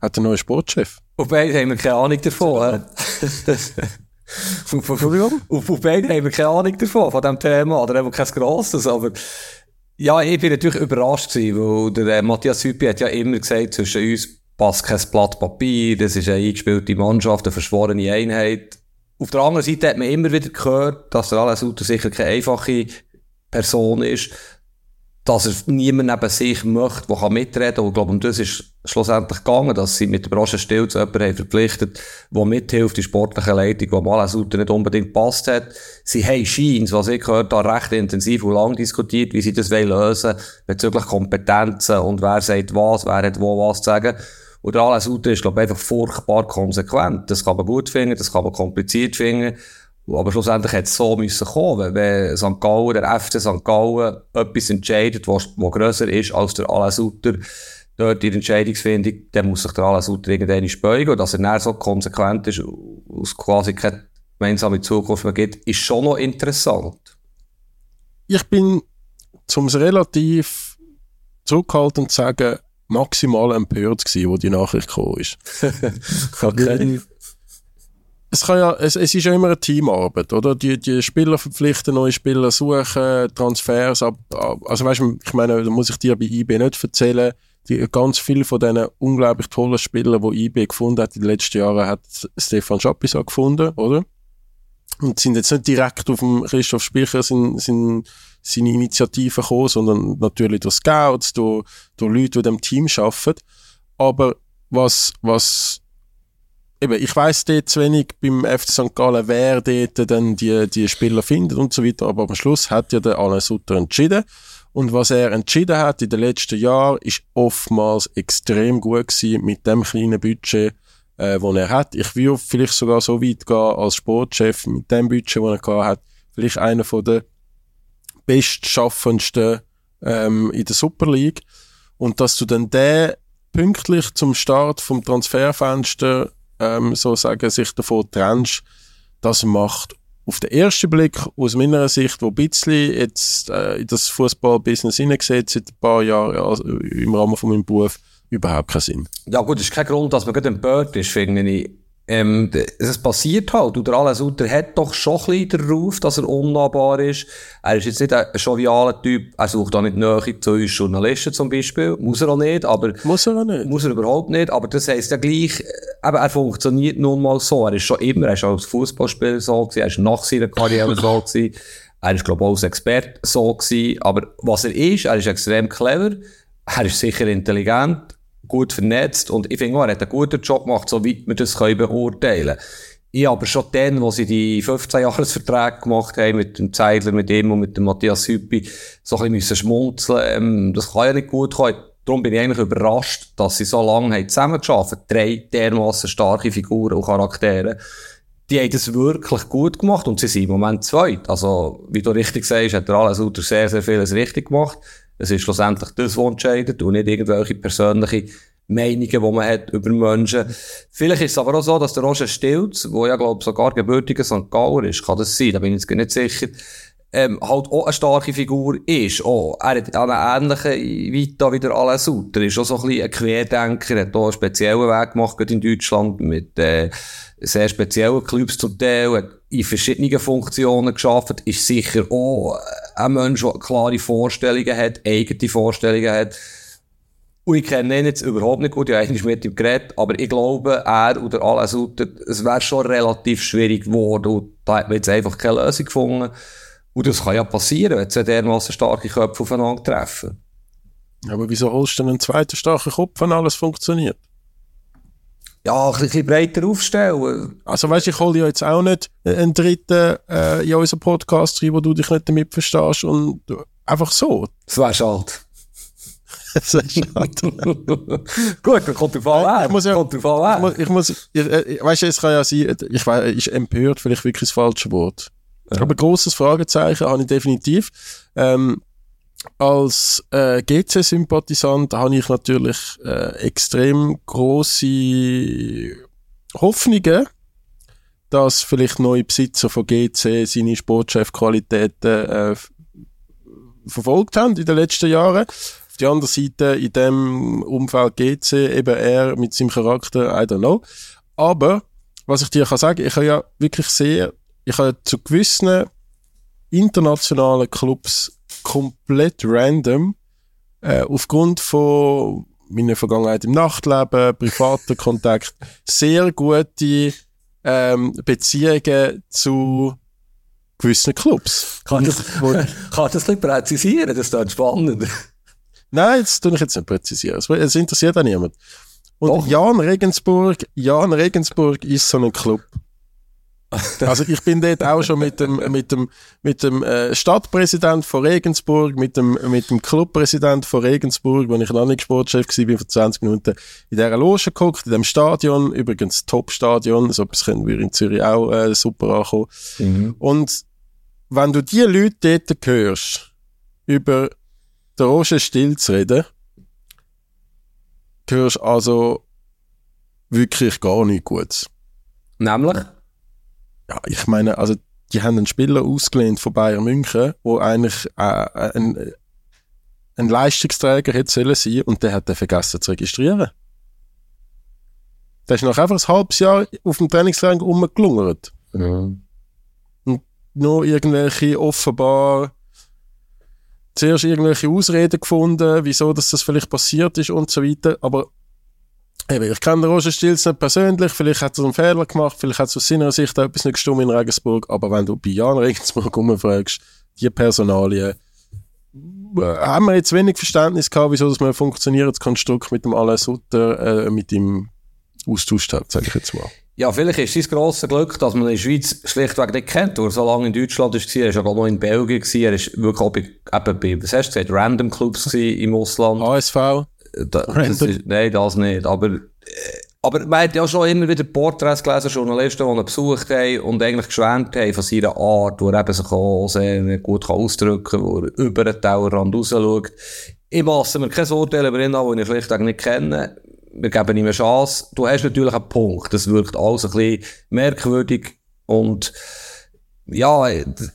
hat einen neuen Sportchef. Auf beiden haben wir keine Ahnung davon. <laughs> Entschuldigung? Auf, auf beiden haben wir keine Ahnung davon, von diesem Thema, oder wir kein grosses, aber ja, ich bin natürlich überrascht gewesen, weil der äh, Matthias Hüppi hat ja immer gesagt, zwischen uns passt kein Blatt Papier, das ist eine eingespielte Mannschaft, eine verschworene Einheit. Auf der anderen Seite hat man immer wieder gehört, dass der Sutter sicher keine einfache Person ist, dass er niemand neben sich möchte, der mitreden kann. Und ich glaube, um das ist schlussendlich gegangen, dass sie mit der Branche still zu jemandem verpflichtet, der mithilft, die sportliche Leitung, die mal Sutter nicht unbedingt passt hat. Sie haben Scheins, was ich gehört habe, recht intensiv und lang diskutiert, wie sie das lösen wollen, bezüglich Kompetenzen und wer sagt was, wer hat wo was zu sagen. Und der Alain Sutter ist, glaube ich, einfach furchtbar konsequent. Das kann man gut finden, das kann man kompliziert finden. Aber schlussendlich hätte es so müssen kommen, wenn St. Gallen, der FC St. Gallen, etwas entscheidet, was, was grösser ist als der Alain Sutter, dort in der Entscheidungsfindung, dann muss sich der Alain Sutter irgendwann beugen. Und dass er dann so konsequent ist, aus quasi keine gemeinsame Zukunft mehr gibt, ist schon noch interessant. Ich bin, zum es relativ zurückhaltend zu sagen, maximal empört gewesen, wo die Nachricht gekommen ist. <laughs> <laughs> okay. Es, kann ja, es, es ist ja immer eine Teamarbeit, oder? Die, die Spieler verpflichten, neue Spieler suchen, Transfers ab, ab also weißt du, ich meine, da muss ich dir bei IB nicht erzählen, die, ganz viele von diesen unglaublich tollen Spielern, die IB gefunden hat in den letzten Jahren, hat Stefan Schapisa gefunden, oder? Und sind jetzt nicht direkt auf dem Christoph Speicher sind, sind seine Initiativen gekommen, sondern natürlich durch Scouts, durch, durch Leute, die dem Team arbeiten. Aber was, was, eben, ich weiss dort zu wenig beim FC St. Gallen, wer dort dann die, die Spieler findet und so weiter, aber am Schluss hat ja der Alain Sutter entschieden. Und was er entschieden hat in den letzten Jahren, ist oftmals extrem gut gewesen mit dem kleinen Budget, äh, das er hat. Ich würde vielleicht sogar so weit gehen als Sportchef mit dem Budget, das er gehabt hat, vielleicht einer von der bestschaffendsten ähm, in der Super League. Und dass du dann den pünktlich zum Start vom Transferfenster ähm, so sagen, sich davon trennst, das macht auf den ersten Blick aus meiner Sicht, wo ein bisschen jetzt äh, in das Fußballbusiness hineingesetzt seit ein paar Jahren also im Rahmen von meinem Beruf, überhaupt keinen Sinn. Ja gut, das ist kein Grund, dass man gerade empört ist, finde ich. Ähm, es passiert halt. Und der Alain Sutter hat doch schon ein bisschen den Ruf, dass er unnahbar ist. Er ist jetzt nicht ein jovialer Typ. Er sucht auch nicht Nähe zu uns Journalisten zum Beispiel. Muss er auch nicht, aber... Muss er auch nicht. Muss er überhaupt nicht. Aber das heisst ja gleich, äh, eben, er funktioniert nun mal so. Er ist schon immer, er ist auch als Fußballspieler so gewesen, er ist nach seiner Karriere so <laughs> gewesen. Er ist, glaube ich, auch als Experte so gewesen. Aber was er ist, er ist extrem clever. Er ist sicher intelligent, gut vernetzt. Und ich finde er hat einen guten Job gemacht, soweit wir das können beurteilen. Ich aber schon dann, wo sie die 15-Jahres-Verträge gemacht haben, mit dem Zeidler, mit ihm und mit dem Matthias Hüppi, so ein bisschen schmunzeln ähm, Das kann ja nicht gut kommen. Darum bin ich eigentlich überrascht, dass sie so lange haben zusammengearbeitet Drei dermassen starke Figuren und Charaktere. Die haben das wirklich gut gemacht und sie sind im Moment zweit. Also, wie du richtig sagst, hat der alles sehr, sehr vieles richtig gemacht. Es ist schlussendlich das, was entscheidet und nicht irgendwelche persönliche Meinungen, die man hat über Menschen. Vielleicht ist es aber auch so, dass der Roger Stilz, der ja, glaube ich, sogar gebürtiger St. Gauer ist, kann das sein, da bin ich jetzt nicht sicher, ähm, halt auch eine starke Figur ist. Oh, er hat eine ähnliche Vita wie der Alain Sutter. Ist auch so ein bisschen ein Querdenker, hat auch einen speziellen Weg gemacht, in Deutschland, mit, äh, sehr speziellen Clubs zum Teil, hat in verschiedenen Funktionen geschafft, ist sicher auch ein Mensch, der klare Vorstellungen hat, eigene Vorstellungen hat. Und ich kenne ihn jetzt überhaupt nicht gut, ich habe eigentlich mit ihm geredet, aber ich glaube, er oder Alain Sutter, es wäre schon relativ schwierig geworden und da hat man jetzt einfach keine Lösung gefunden. Und das kann ja passieren, wenn zwei dermassen starke Köpfe aufeinander treffen. Aber wieso holst du denn einen zweiten starken Kopf, wenn alles funktioniert? Ja, ein bisschen breiter aufstellen. Also weißt, ich hole ja jetzt auch nicht einen dritten äh, in unseren Podcast rein, wo du dich nicht damit verstehst und einfach so. Das wäre schade. <laughs> das wäre schade. <laughs> Gut, dann kommt der Fall an. Ich muss ja, kommt der Fall an. Ich muss, ich muss, ich, äh, weißt du, es kann ja sein, ich weiß, ist empört vielleicht wirklich das falsche Wort. Ja. Aber großes Fragezeichen habe ich definitiv. Ähm, als äh, GC-Sympathisant habe ich natürlich äh, extrem große Hoffnungen, dass vielleicht neue Besitzer von GC seine Sportchefqualitäten äh, verfolgt haben in den letzten Jahren. Auf der anderen Seite in dem Umfeld GC eben er mit seinem Charakter, I don't know. Aber was ich dir kann sagen, ich habe ja wirklich sehr ich habe zu gewissen internationalen Clubs komplett random äh, aufgrund von meiner Vergangenheit im Nachtleben, privater Kontakt, <laughs> sehr gute ähm, Beziehungen zu gewissen Clubs. Kann das, <laughs> kann das bisschen präzisieren? Das ist dann spannend. Nein, das tue ich jetzt nicht präzisieren. Es interessiert auch niemand. Und Doch. Jan Regensburg, Jan Regensburg ist so ein Club. <laughs> Also ich bin dort auch schon mit dem, mit dem, mit dem äh, Stadtpräsident von Regensburg, mit dem, mit dem Clubpräsident von Regensburg, wo ich noch nicht Sportchef war, bin vor 20 Minuten in dieser Loge geguckt, in dem Stadion, übrigens Top-Stadion, so etwas können wir in Zürich auch äh, super ankommen. Mhm. Und wenn du die Leute dort hörst, über den Roger Still zu reden, hörst also wirklich gar nichts Gutes. Nämlich? Ja, ich meine, also die haben einen Spieler ausgelehnt von Bayern München, wo eigentlich äh, ein, ein Leistungsträger hätte sollen sein und der hat den vergessen zu registrieren. Der ist noch einfach ein halbes Jahr auf dem Trainingslager rumgelungert. Ja. Und nur irgendwelche offenbar zuerst irgendwelche Ausreden gefunden, wieso dass das vielleicht passiert ist und so weiter. Aber Eben, ich kenne Roger Stilz nicht persönlich, vielleicht hat er einen Fehler gemacht, vielleicht hat es aus seiner Sicht etwas nicht gestimmt in Regensburg, aber wenn du bei Jan Regensburg umfragst, die Personalien, äh, haben wir jetzt wenig Verständnis gehabt, wieso das mal funktioniert, das Konstrukt mit dem Alain Sutter, äh, mit ihm austauscht hat, sage ich jetzt mal. Ja, vielleicht ist es grosses Glück, dass man in der Schweiz schlichtweg nicht kennt, weil er so lange in Deutschland war, er war ja noch in Belgien, er ist wirklich auch bei, eben bei, was hast du gesagt, Random Clubs im Ausland. ASV. Da, das ist, nein, das nicht. Aber, äh, aber man hat ja schon immer wieder Porträts gelesen, Journalisten, die ihn besucht haben und eigentlich geschwärmt haben von seiner Art, wo er eben sich auch sehr gut ausdrücken kann, wo er über den Tellerrand raus schaut. Ich masse mir kein Urteil über ihn an, den ich schlichtweg nicht kenne. Wir geben ihm eine Chance. Du hast natürlich einen Punkt. Das wirkt alles ein bisschen merkwürdig und ja,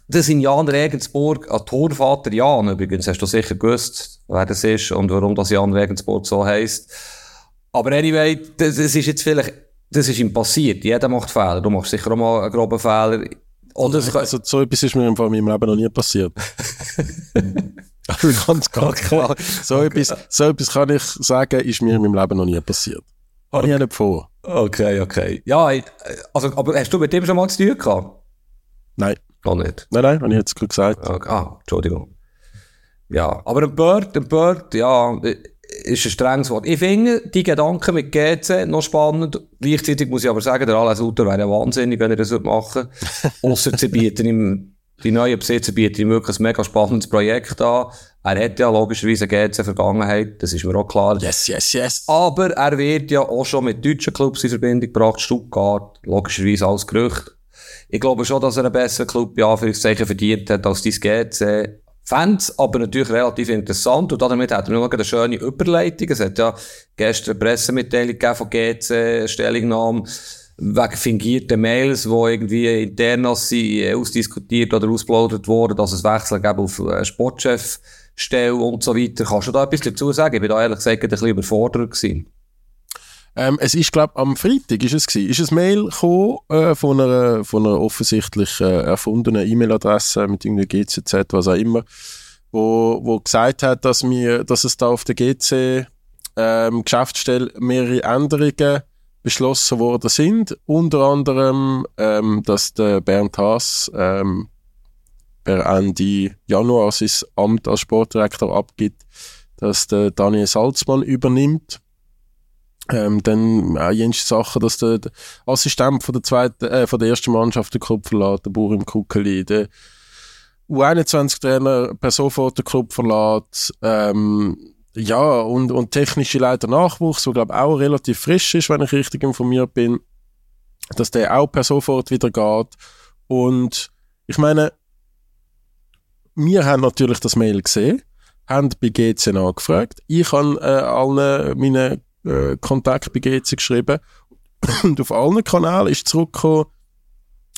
das in Jan Regensburg, ein Torvater Jan übrigens, hast du sicher gewusst, wer das ist und warum das Jan Regensburg so heisst. Aber anyway, das, das ist jetzt vielleicht, das ist ihm passiert. Jeder macht Fehler. Du machst sicher auch mal einen groben Fehler. Oder also, so etwas ist mir in meinem Leben noch nie passiert. <laughs> ganz, ganz klar. So etwas, so etwas kann ich sagen, ist mir in meinem Leben noch nie passiert. Habe okay. ich nicht vor. Okay, okay. Ja, also, aber hast du mit dem schon mal zu tun gehabt? Nein. Noch nicht. Nein, nein, habe ich jetzt gerade gesagt. Okay. Ah, Entschuldigung. Ja, aber ein Bird, ein Bird, ja, ist ein strenges Wort. Ich finde die Gedanken mit GC noch spannend. Gleichzeitig muss ich aber sagen, der Alain Sutter wäre wahnsinnig, wenn er das machen würde. <laughs> Ausser sie bieten ihm, die neuen Besitzer bieten ihm wirklich ein mega spannendes Projekt an. Er hat ja logischerweise eine GC-Vergangenheit, das ist mir auch klar. Yes, yes, yes. Aber er wird ja auch schon mit deutschen Clubs in Verbindung gebracht, Stuttgart, logischerweise als Gerücht. Ich glaube schon, dass er einen besseren Club, ja, Anführungszeichen, verdient hat als dein GC. Fans aber natürlich relativ interessant und damit hat er noch eine schöne Überleitung. Es hat ja gestern eine Pressemitteilung von GC, Stellungnahme wegen fingierten Mails, wo irgendwie intern ausdiskutiert oder ausplaudert wurden, dass es Wechsel gab auf Sportchefstelle und so weiter. Kannst du da etwas dazu sagen? Ich bin da ehrlich gesagt ein bisschen überfordert gewesen. Ähm, es ist, glaube am Freitag ist es gewesen, ist ein Mail gekommen, äh, von, einer, von einer offensichtlich äh, erfundenen E-Mail-Adresse mit irgendwie GCZ, was auch immer, wo, wo gesagt hat, dass, wir, dass es da auf der GC ähm, Geschäftsstelle mehrere Änderungen beschlossen worden sind. Unter anderem, ähm, dass der Bernd Haas ähm, per Ende Januar sein Amt als Sportdirektor abgibt, dass der Daniel Salzmann übernimmt ähm, dann auch jüngste Sachen, dass der, der, Assistent von der zweiten, äh, von der ersten Mannschaft den Club verlässt, der Bauer im Kuckeli, der U21-Trainer per sofort den Club verlässt, ähm, ja, und, und technische Leiter Nachwuchs, wo glaube auch relativ frisch ist, wenn ich richtig informiert bin, dass der auch per sofort wieder geht. Und ich meine, wir haben natürlich das Mail gesehen, haben bei GC nachgefragt. Ich habe äh, allen meinen äh, Kontakt bei GC geschrieben. <clears throat> Und auf allen Kanälen ist zurückgekommen,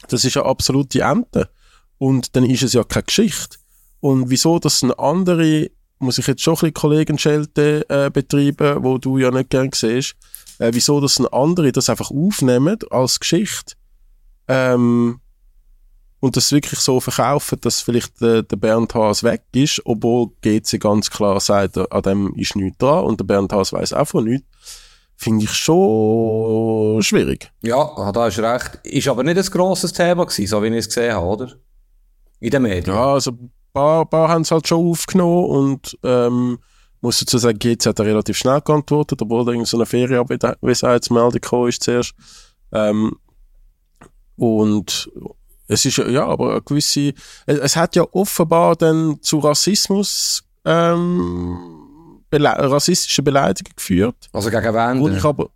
das ist eine absolute Ente. Und dann ist es ja keine Geschichte. Und wieso das eine andere, muss ich jetzt schon ein bisschen Kollegenschelte äh, betreiben, wo du ja nicht gern siehst, äh, wieso das eine andere das einfach aufnehmen als Geschichte ähm, und das wirklich so verkaufen, dass vielleicht äh, der Bernd Haas weg ist, obwohl GC ganz klar sagt, an dem ist nichts dran und der Bernd Haas weiß auch von nichts, finde ich schon schwierig. Ja, da hast recht. Ist aber nicht ein grosses Thema gewesen, so wie ich es gesehen habe, oder? In den Medien. Ja, also ein paar, paar haben es halt schon aufgenommen und ähm, muss dazu sagen, GC hat relativ schnell geantwortet, obwohl da irgendeine so eine Ferienabwesenheitsmeldung gekommen ist zuerst. Ähm, und es ist ja, aber eine gewisse, es, es, hat ja offenbar dann zu Rassismus, ähm, bele rassistische Beleidigungen geführt. Also gegen wen? Wo ich aber,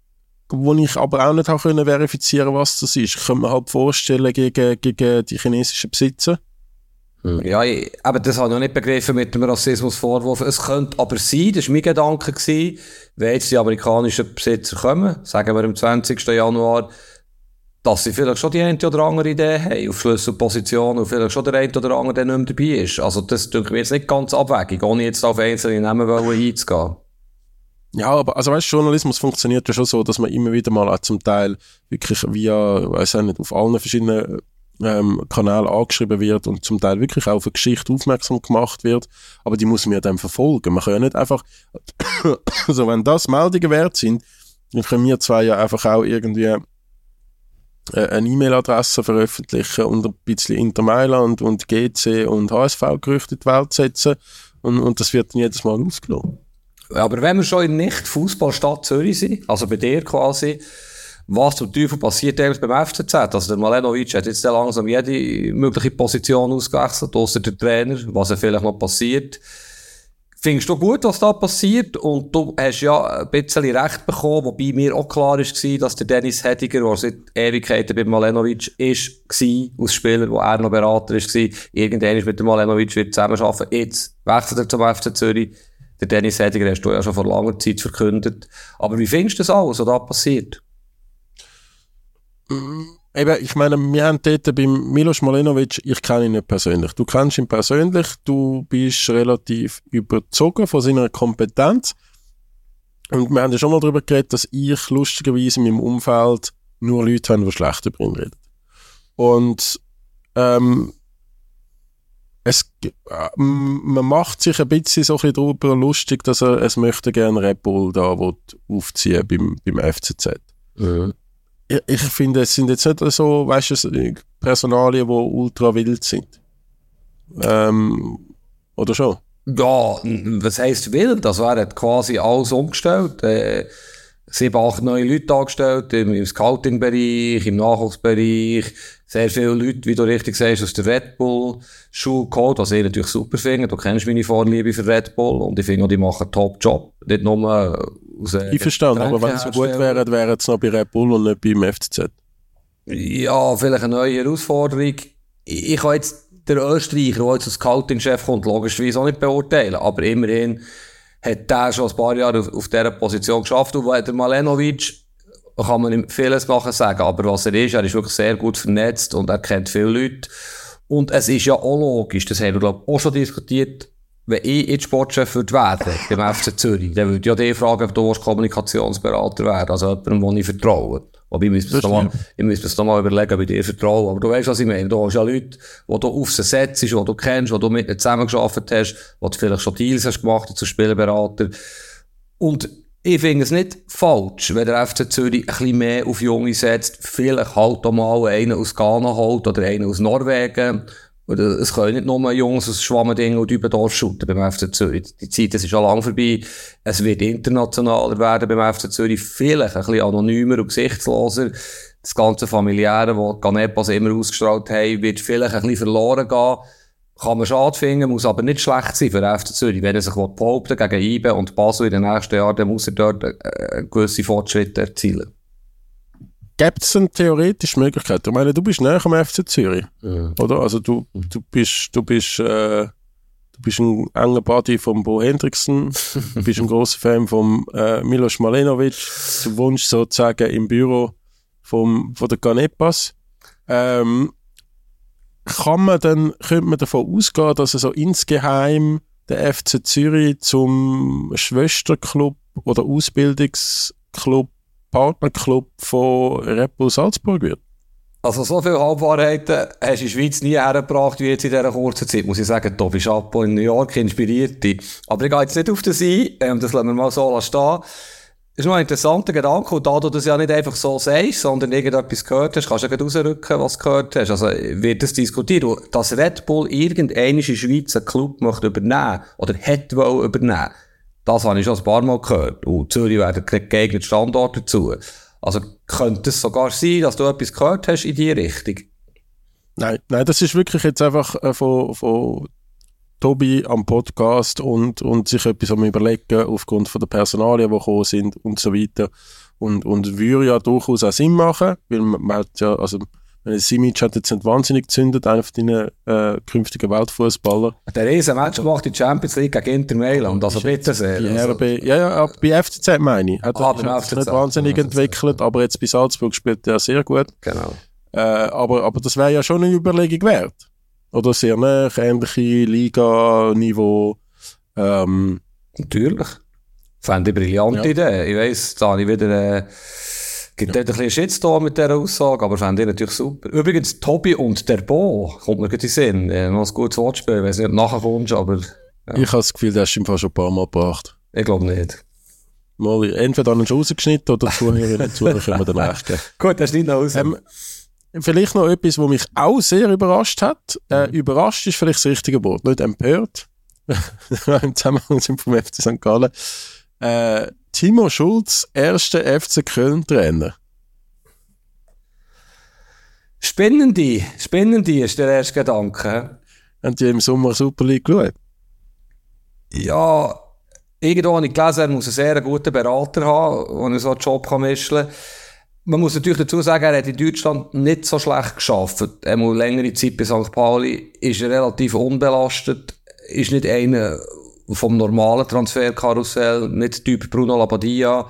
wo ich aber auch nicht habe können verifizieren, was das ist. Ich kann mir halt vorstellen, gegen, gegen die chinesischen Besitzer. Hm. Ja, ich, aber das habe ich noch nicht begriffen mit dem Rassismusvorwurf. Es könnte aber sein, das war mein Gedanke, gewesen, wenn jetzt die amerikanischen Besitzer kommen, sagen wir am 20. Januar, dass sie vielleicht schon die eine oder andere Idee haben auf Schlüsselpositionen und vielleicht schon der eine oder andere, der nicht mehr dabei ist. Also das denke mir jetzt nicht ganz abwegig, ohne jetzt auf einzelne Namen einzugehen. Ja, aber also weißt, Journalismus funktioniert ja schon so, dass man immer wieder mal auch zum Teil wirklich via, weiß ich nicht, auf allen verschiedenen ähm, Kanälen angeschrieben wird und zum Teil wirklich auch auf eine Geschichte aufmerksam gemacht wird, aber die muss man ja dann verfolgen. Man kann ja nicht einfach, <coughs> also wenn das Meldungen wert sind, dann können wir zwei ja einfach auch irgendwie eine E-Mail-Adresse veröffentlichen und ein bisschen Inter Mailand und GC und HSV-Gerüchte in die Welt setzen und, und das wird dann jedes Mal ausgenommen. Aber wenn wir schon in Nicht-Fußballstadt Zürich sind, also bei dir quasi, was zum Teufel passiert beim FCZ? Also der Malenovic hat jetzt langsam jede mögliche Position ausgewechselt, außer der Trainer, was ja vielleicht noch passiert. Findest du gut, was da passiert? Und du hast ja ein bisschen recht bekommen, wobei mir auch klar war, dass der Dennis Hediger, der seit Ewigkeiten bei Malenovic war, als Spieler, wo er noch Berater war, irgendwann mit dem Malenovic wird zusammenarbeiten. Jetzt wechselt er zum FC Zürich. Der Dennis Hediger hast du ja schon vor langer Zeit verkündet. Aber wie findest du das alles, was da passiert? Mm eben, ich meine, wir haben dort beim Milos Malenovic, ich kenne ihn nicht persönlich. Du kennst ihn persönlich, du bist relativ überzogen von seiner Kompetenz. Und wir haben ja schon mal darüber geredet, dass ich lustigerweise in meinem Umfeld nur Leute habe, die schlecht über ihn reden. Und ähm, es, äh, man macht sich ein bisschen so ein bisschen darüber lustig, dass er es möchte gerne Red Bull da aufziehen beim, beim FCZ. Mhm. Ich, finde, es sind jetzt nicht so, weißt du, Personalien, die ultra wild sind. Ähm, oder schon? Ja, was heisst wild? Also er hat quasi alles umgestellt. Äh, sieben, acht neue Leute angestellt, im, im Scouting-Bereich, im Nachwuchsbereich. Sehr viele Leute, wie du richtig sagst, aus der Red Bull-Schule geholt, was ich natürlich super finde. Du kennst meine Vorliebe für Red Bull und ich finde, die machen einen Top-Job. Nicht nur aus äh, Ich verstehe, aber wenn sie so gut wären, wären sie noch bei Red Bull und nicht beim FCZ. Ja, vielleicht eine neue Herausforderung. Ich, habe jetzt der Österreicher, der jetzt als Scouting-Chef kommt, logischerweise auch nicht beurteilen. Aber immerhin hat der schon ein paar Jahre auf, auf dieser Position geschafft. Und der Malenovic, kann man ihm vieles machen sagen. Aber was er ist, er ist wirklich sehr gut vernetzt und er kennt viele Leute. Und es ist ja auch logisch, das haben wir, glaube ich, auch schon diskutiert, wenn ich jetzt Sportchef würde werden, <laughs> beim FC Zürich, dann würde ich ja die fragen, ob du Kommunikationsberater werden, also jemandem, dem ich vertraue. Aber ich muss mir das nochmal überlegen, ob ich dir vertraue. Aber du weißt, was ich meine. Du hast ja Leute, die du auf sie setzt, die du kennst, die du mit ihnen zusammengearbeitet hast, wo du vielleicht schon Deals hast gemacht zu Spielberater. Und ich finde es nicht falsch, wenn der FC Zürich ein bisschen mehr auf Junge setzt, vielleicht halt auch mal einen aus Ghana holt oder einen aus Norwegen oder es können nicht nur Jungs aus Schwammending und Dübendorf shooten beim FC Zürich. Die Zeit das ist schon lange vorbei. Es wird internationaler werden beim FC Zürich. Vielleicht ein bisschen anonymer und gesichtsloser. Das ganze Familiäre, was Ganepas immer ausgestrahlt haben, wird vielleicht ein bisschen verloren gehen. Kann man schade finden, muss aber nicht schlecht sein für den FC Zürich. Wenn er sich behaupten gegen IBE und Basel in den nächsten Jahren, dann muss er dort äh, gewisse Fortschritte erzielen. Gibt es eine theoretische Möglichkeit? Ich meine, du bist näher am FC Zürich, ja. oder? Also du, du bist, du bist, äh, du bist ein enger Buddy von Bo Hendrickson, du bist ein großer Fan von äh, Milos Malenovic, du wohnst sozusagen im Büro vom, von der Canepas. Ähm, kann man dann, könnte man davon ausgehen, dass er so insgeheim der FC Zürich zum Schwesterclub oder Ausbildungsclub Partnerclub von Red Bull Salzburg wird? Also so viele Halbwahrheiten hast du in der Schweiz nie hergebracht wie jetzt in dieser kurzen Zeit, muss ich sagen. Tobi Chapeau in New York inspiriert dich. Aber ich gehe jetzt nicht auf das ein, ähm, das lassen wir mal so stehen. Das ist noch ein interessanter Gedanke, und da du das ja nicht einfach so sagst, sondern irgendetwas gehört hast, kannst du ja rausrücken, was du gehört hast. Also wird das diskutiert. Dass Red Bull irgendeine in der Schweiz einen Club möchte übernehmen oder hätte wohl übernehmen, das habe ich schon ein paar Mal gehört. Und Zürich wäre der geeignete Standort dazu. Also könnte es sogar sein, dass du etwas gehört hast in die Richtung? Nein, nein, das ist wirklich jetzt einfach äh, von, von Tobi am Podcast und, und sich etwas am überlegen aufgrund von der Personalien, die gekommen sind und so weiter. Und, und würde ja durchaus auch Sinn machen, weil man, man hat ja, also Simic hat jetzt nicht wahnsinnig gezündet, einer von deinen äh, künftigen Weltfußballer. Der riesen Match gemacht in Champions League gegen Inter Mailand, also bitte sehr. Also. RB, ja, ja, bei FCZ meine ich. Hat ah, er sich nicht wahnsinnig entwickelt, aber jetzt bei Salzburg spielt er sehr gut. Genau. Äh, aber, aber das wäre ja schon eine Überlegung wert. Oder sehr nah, ähnliche Liga-Niveau. Ähm, Natürlich. Fände ich brillante ja. Idee. Ich weiss, da habe ich wieder... Äh, Gibt ja. ein bisschen Shitstorm mit dieser Aussage, aber fände ich natürlich super. Übrigens, Tobi und der Bo, kommt mir gut in den Sinn. Ja, noch ein gutes Wortspiel, ich weiß nicht, ob du nachher kommst, aber... Ja. Ich habe das Gefühl, der hast du schon ein paar Mal gebracht. Ich glaube nicht. Mal, entweder dann schon rausgeschnitten oder Zuhörerinnen Zuhörer können wir dann. Gut, das ist nicht noch raus. Ähm, vielleicht noch etwas, was mich auch sehr überrascht hat. Äh, mhm. überrascht ist vielleicht das richtige Wort, nicht empört. <laughs> Im Zusammenhang sind vom FC St. Gallen. Äh, Timo Schulz, erster FC Köln-Trainer. Spannende, spannende ist der erste Gedanke. Haben die im Sommer Super League geschaut? Ja, irgendwo habe ich gelesen, er muss einen sehr guten Berater haben, der so einen Job kann mischen kann. Man muss natürlich dazu sagen, er hat in Deutschland nicht so schlecht geschafft. Er muss längere Zeit bei St. Pauli, ist relativ unbelastet, ist nicht einer, vom normalen Transferkarussell, nicht Typ Bruno Labbadia.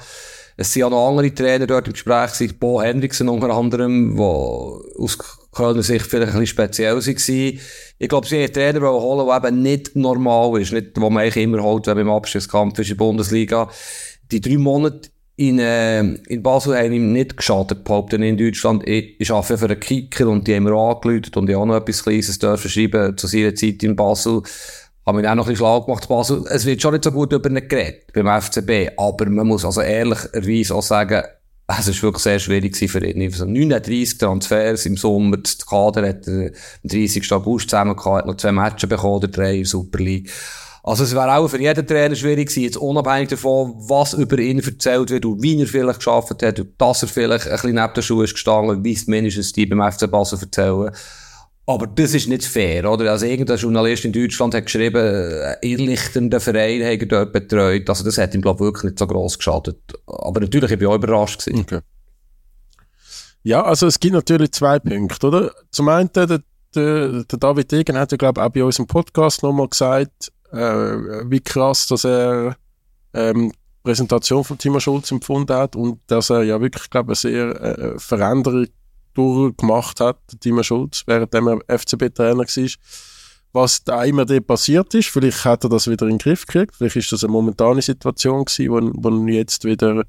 Es sind auch noch andere Trainer dort im Gespräch, Bo Hendrickson unter anderem, der aus Kölner Sicht vielleicht ein bisschen speziell war. Ich glaube, sie haben Trainer holen, der eben nicht normal ist, nicht, wo man eigentlich immer holt, wenn man im Abstiegskampf ist in der Bundesliga. Die drei Monate in, äh, in Basel haben ihm nicht geschadet, behaupten in Deutschland. Ich, ich arbeite für einen Kicker und die haben mir angelötet und ich auch noch etwas Kleines dürfen schreiben zu seiner Zeit in Basel habe mich auch noch ein schlau gemacht. Basel. Es wird schon nicht so gut über ihn geredet beim FCB, aber man muss also ehrlicherweise auch sagen, es war wirklich sehr schwierig für ihn. Also 39 Transfers im Sommer, der Kader hat am 30. August zusammen gehabt, hat noch zwei Matches bekommen, der drei in der Super League. Also es wäre auch für jeden Trainer schwierig gewesen, jetzt unabhängig davon, was über ihn erzählt wird und wie er vielleicht geschafft hat und dass er vielleicht ein bisschen neben der Schuhe ist gestanden, wie es mindestens die beim FC Basel erzählen. Aber das ist nicht fair, oder? Also irgendein Journalist in Deutschland hat geschrieben, ein irrlichternder Verein hat er dort betreut. Also das hat ihm, glaube ich, wirklich nicht so gross geschadet. Aber natürlich, ich bin auch überrascht gewesen. Okay. Ja, also es gibt natürlich zwei Punkte, oder? Zum einen, der, der, der David Degen hat ja, glaube ich, auch bei unserem Podcast nochmal gesagt, äh, wie krass, dass er ähm, Präsentation von Timo Schulz empfunden hat und dass er ja wirklich, glaube ich, eine sehr äh, Veränderung durchgemacht hat, Timo Schulz, während er FCB-Trainer war. Was da immer passiert ist, vielleicht hat er das wieder in den Griff gekriegt, vielleicht ist das eine momentane Situation gewesen, wo, wo jetzt wieder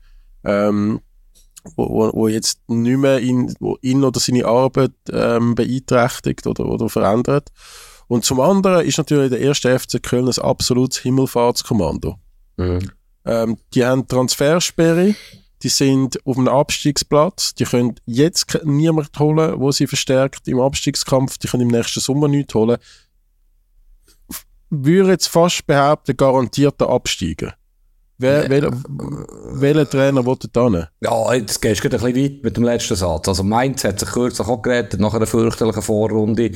ähm, wo, wo jetzt nicht mehr ihn, wo ihn oder seine Arbeit ähm, beeinträchtigt oder, oder verändert. Und zum anderen ist natürlich der erste FC Köln ein absolutes Himmelfahrtskommando. Mhm. Ähm, die haben Transfersperre, die sind auf einem Abstiegsplatz, die können jetzt niemand holen, wo sie verstärkt im Abstiegskampf, die können im nächsten Sommer nichts holen. Würde jetzt fast behaupten, garantierter Absteiger. Wer, wel, welcher Trainer wollte da hin? Ja, jetzt gehst du ein bisschen weit mit dem letzten Satz. Also Mainz hat sich kürzlich auch gerettet nach einer fürchterlichen Vorrunde.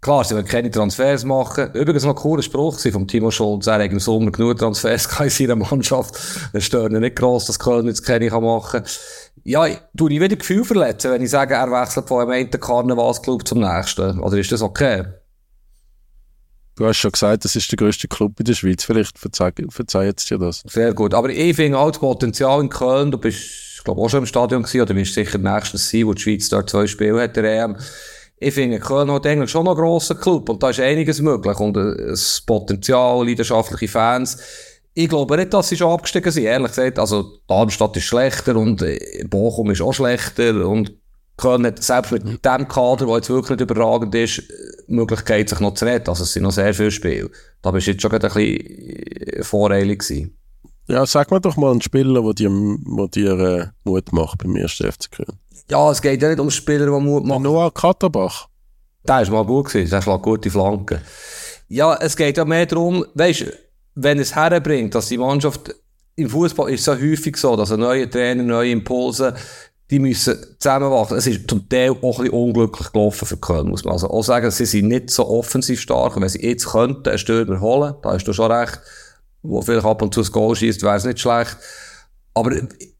Klar, sie wollen keine Transfers machen. Übrigens noch ein cooler Spruch von Timo Schulz. Er hat im Sommer genug Transfers in seiner Mannschaft. Es stört ihn nicht gross, dass Köln jetzt keine machen kann. Ja, du ich wieder Gefühl verletzen, wenn ich sage, er wechselt von einem einen Karnevalsclub zum nächsten. Oder ist das okay? Du hast schon gesagt, das ist der grösste Club in der Schweiz. Vielleicht verzeiht verzeih dir das. Sehr gut. Aber ich finde auch das Potenzial in Köln, du bist, glaube auch schon im Stadion gewesen, oder wirst sicher nächstes sein, wo die Schweiz dort zwei Spiele hat, der EM ich finde, Köln hat eigentlich schon noch ein grosser Club und da ist einiges möglich und das Potenzial, leidenschaftliche Fans. Ich glaube nicht, dass sie schon abgestiegen sind, ehrlich gesagt. Also, Darmstadt ist schlechter und äh, Bochum ist auch schlechter und Köln hat selbst mit dem Kader, der jetzt wirklich nicht überragend ist, die Möglichkeit, sich noch zu retten. Also, es sind noch sehr viele Spiele. Da bist du jetzt schon ein bisschen äh, voreilig gewesen. Ja, sag mir doch mal einen Spieler, der dir, der dir äh, Mut macht beim ersten FC Köln. Ja, es geht ja nicht um Spieler, die Mut machen. Noah Katterbach. Der ist mal gut gewesen, der schlägt gute Flanken. Ja, es geht ja mehr darum, weißt wenn es herbringt, dass die Mannschaft im Fußball ist so häufig so, dass ein neuer Trainer, neue Impulse, die müssen zusammenwachsen. Es ist zum Teil auch ein bisschen unglücklich gelaufen für Köln, muss man also auch sagen. Sie sind nicht so offensiv stark. wenn sie jetzt könnten einen Stürmer holen, da hast du schon recht, wo vielleicht ab und zu das Goal schießt, wäre es nicht schlecht. Aber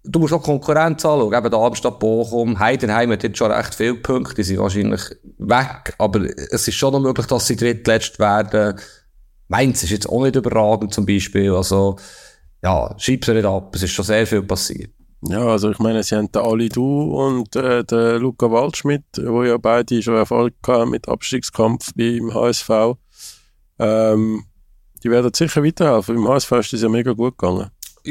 du musst auch Konkurrenz anschauen. Eben Darmstadt, Bochum, Heidenheim hat jetzt schon recht viele Punkte, die sind wahrscheinlich weg. Aber es ist schon noch möglich, dass sie drittletzt werden. Mainz ist jetzt auch nicht überragend zum Beispiel. Also, ja, schieb sie nicht ab. Es ist schon sehr viel passiert. Ja, also ich meine, sie haben den Ali Du und äh, den Luca Waldschmidt, wo ja beide schon Erfolg hatten mit Abstiegskampf beim HSV. Ähm, die werden sicher weiterhelfen. Im HSV ist das ja mega gut gegangen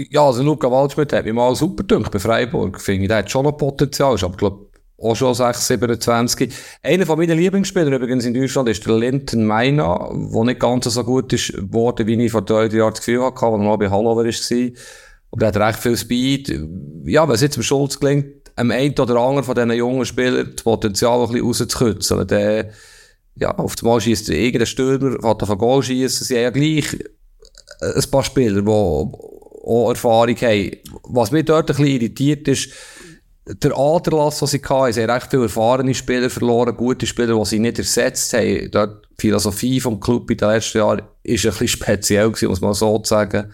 ja, also Luca Waldschmidt hat mich mal super gedacht bei Freiburg. Finde ich, der hat schon noch Potenzial. Ist aber, glaube auch schon 6, 27. Einer von meinen Lieblingsspielern übrigens in Deutschland ist der Linton Meina, der nicht ganz so gut ist geworden, wie ich vor drei Jahren das Gefühl hatte, als er mal bei Hallover war. Und er hat recht viel Speed. Ja, wenn es jetzt dem Schulz gelingt, einem einen oder anderen von diesen jungen Spielern das Potenzial ein bisschen rauszukitzeln, der, ja, auf einmal schießt irgendein Stürmer, hat von Goal schießen, haben ja gleich ein paar Spieler, die auch Erfahrung haben. Was mich dort ein bisschen irritiert ist, der Aderlass, den sie hatten, sie haben recht viele erfahrene Spieler verloren, gute Spieler, die sie nicht ersetzt haben. Dort, die Philosophie vom Club in den letzten Jahren ist ein bisschen speziell gewesen, muss man so sagen.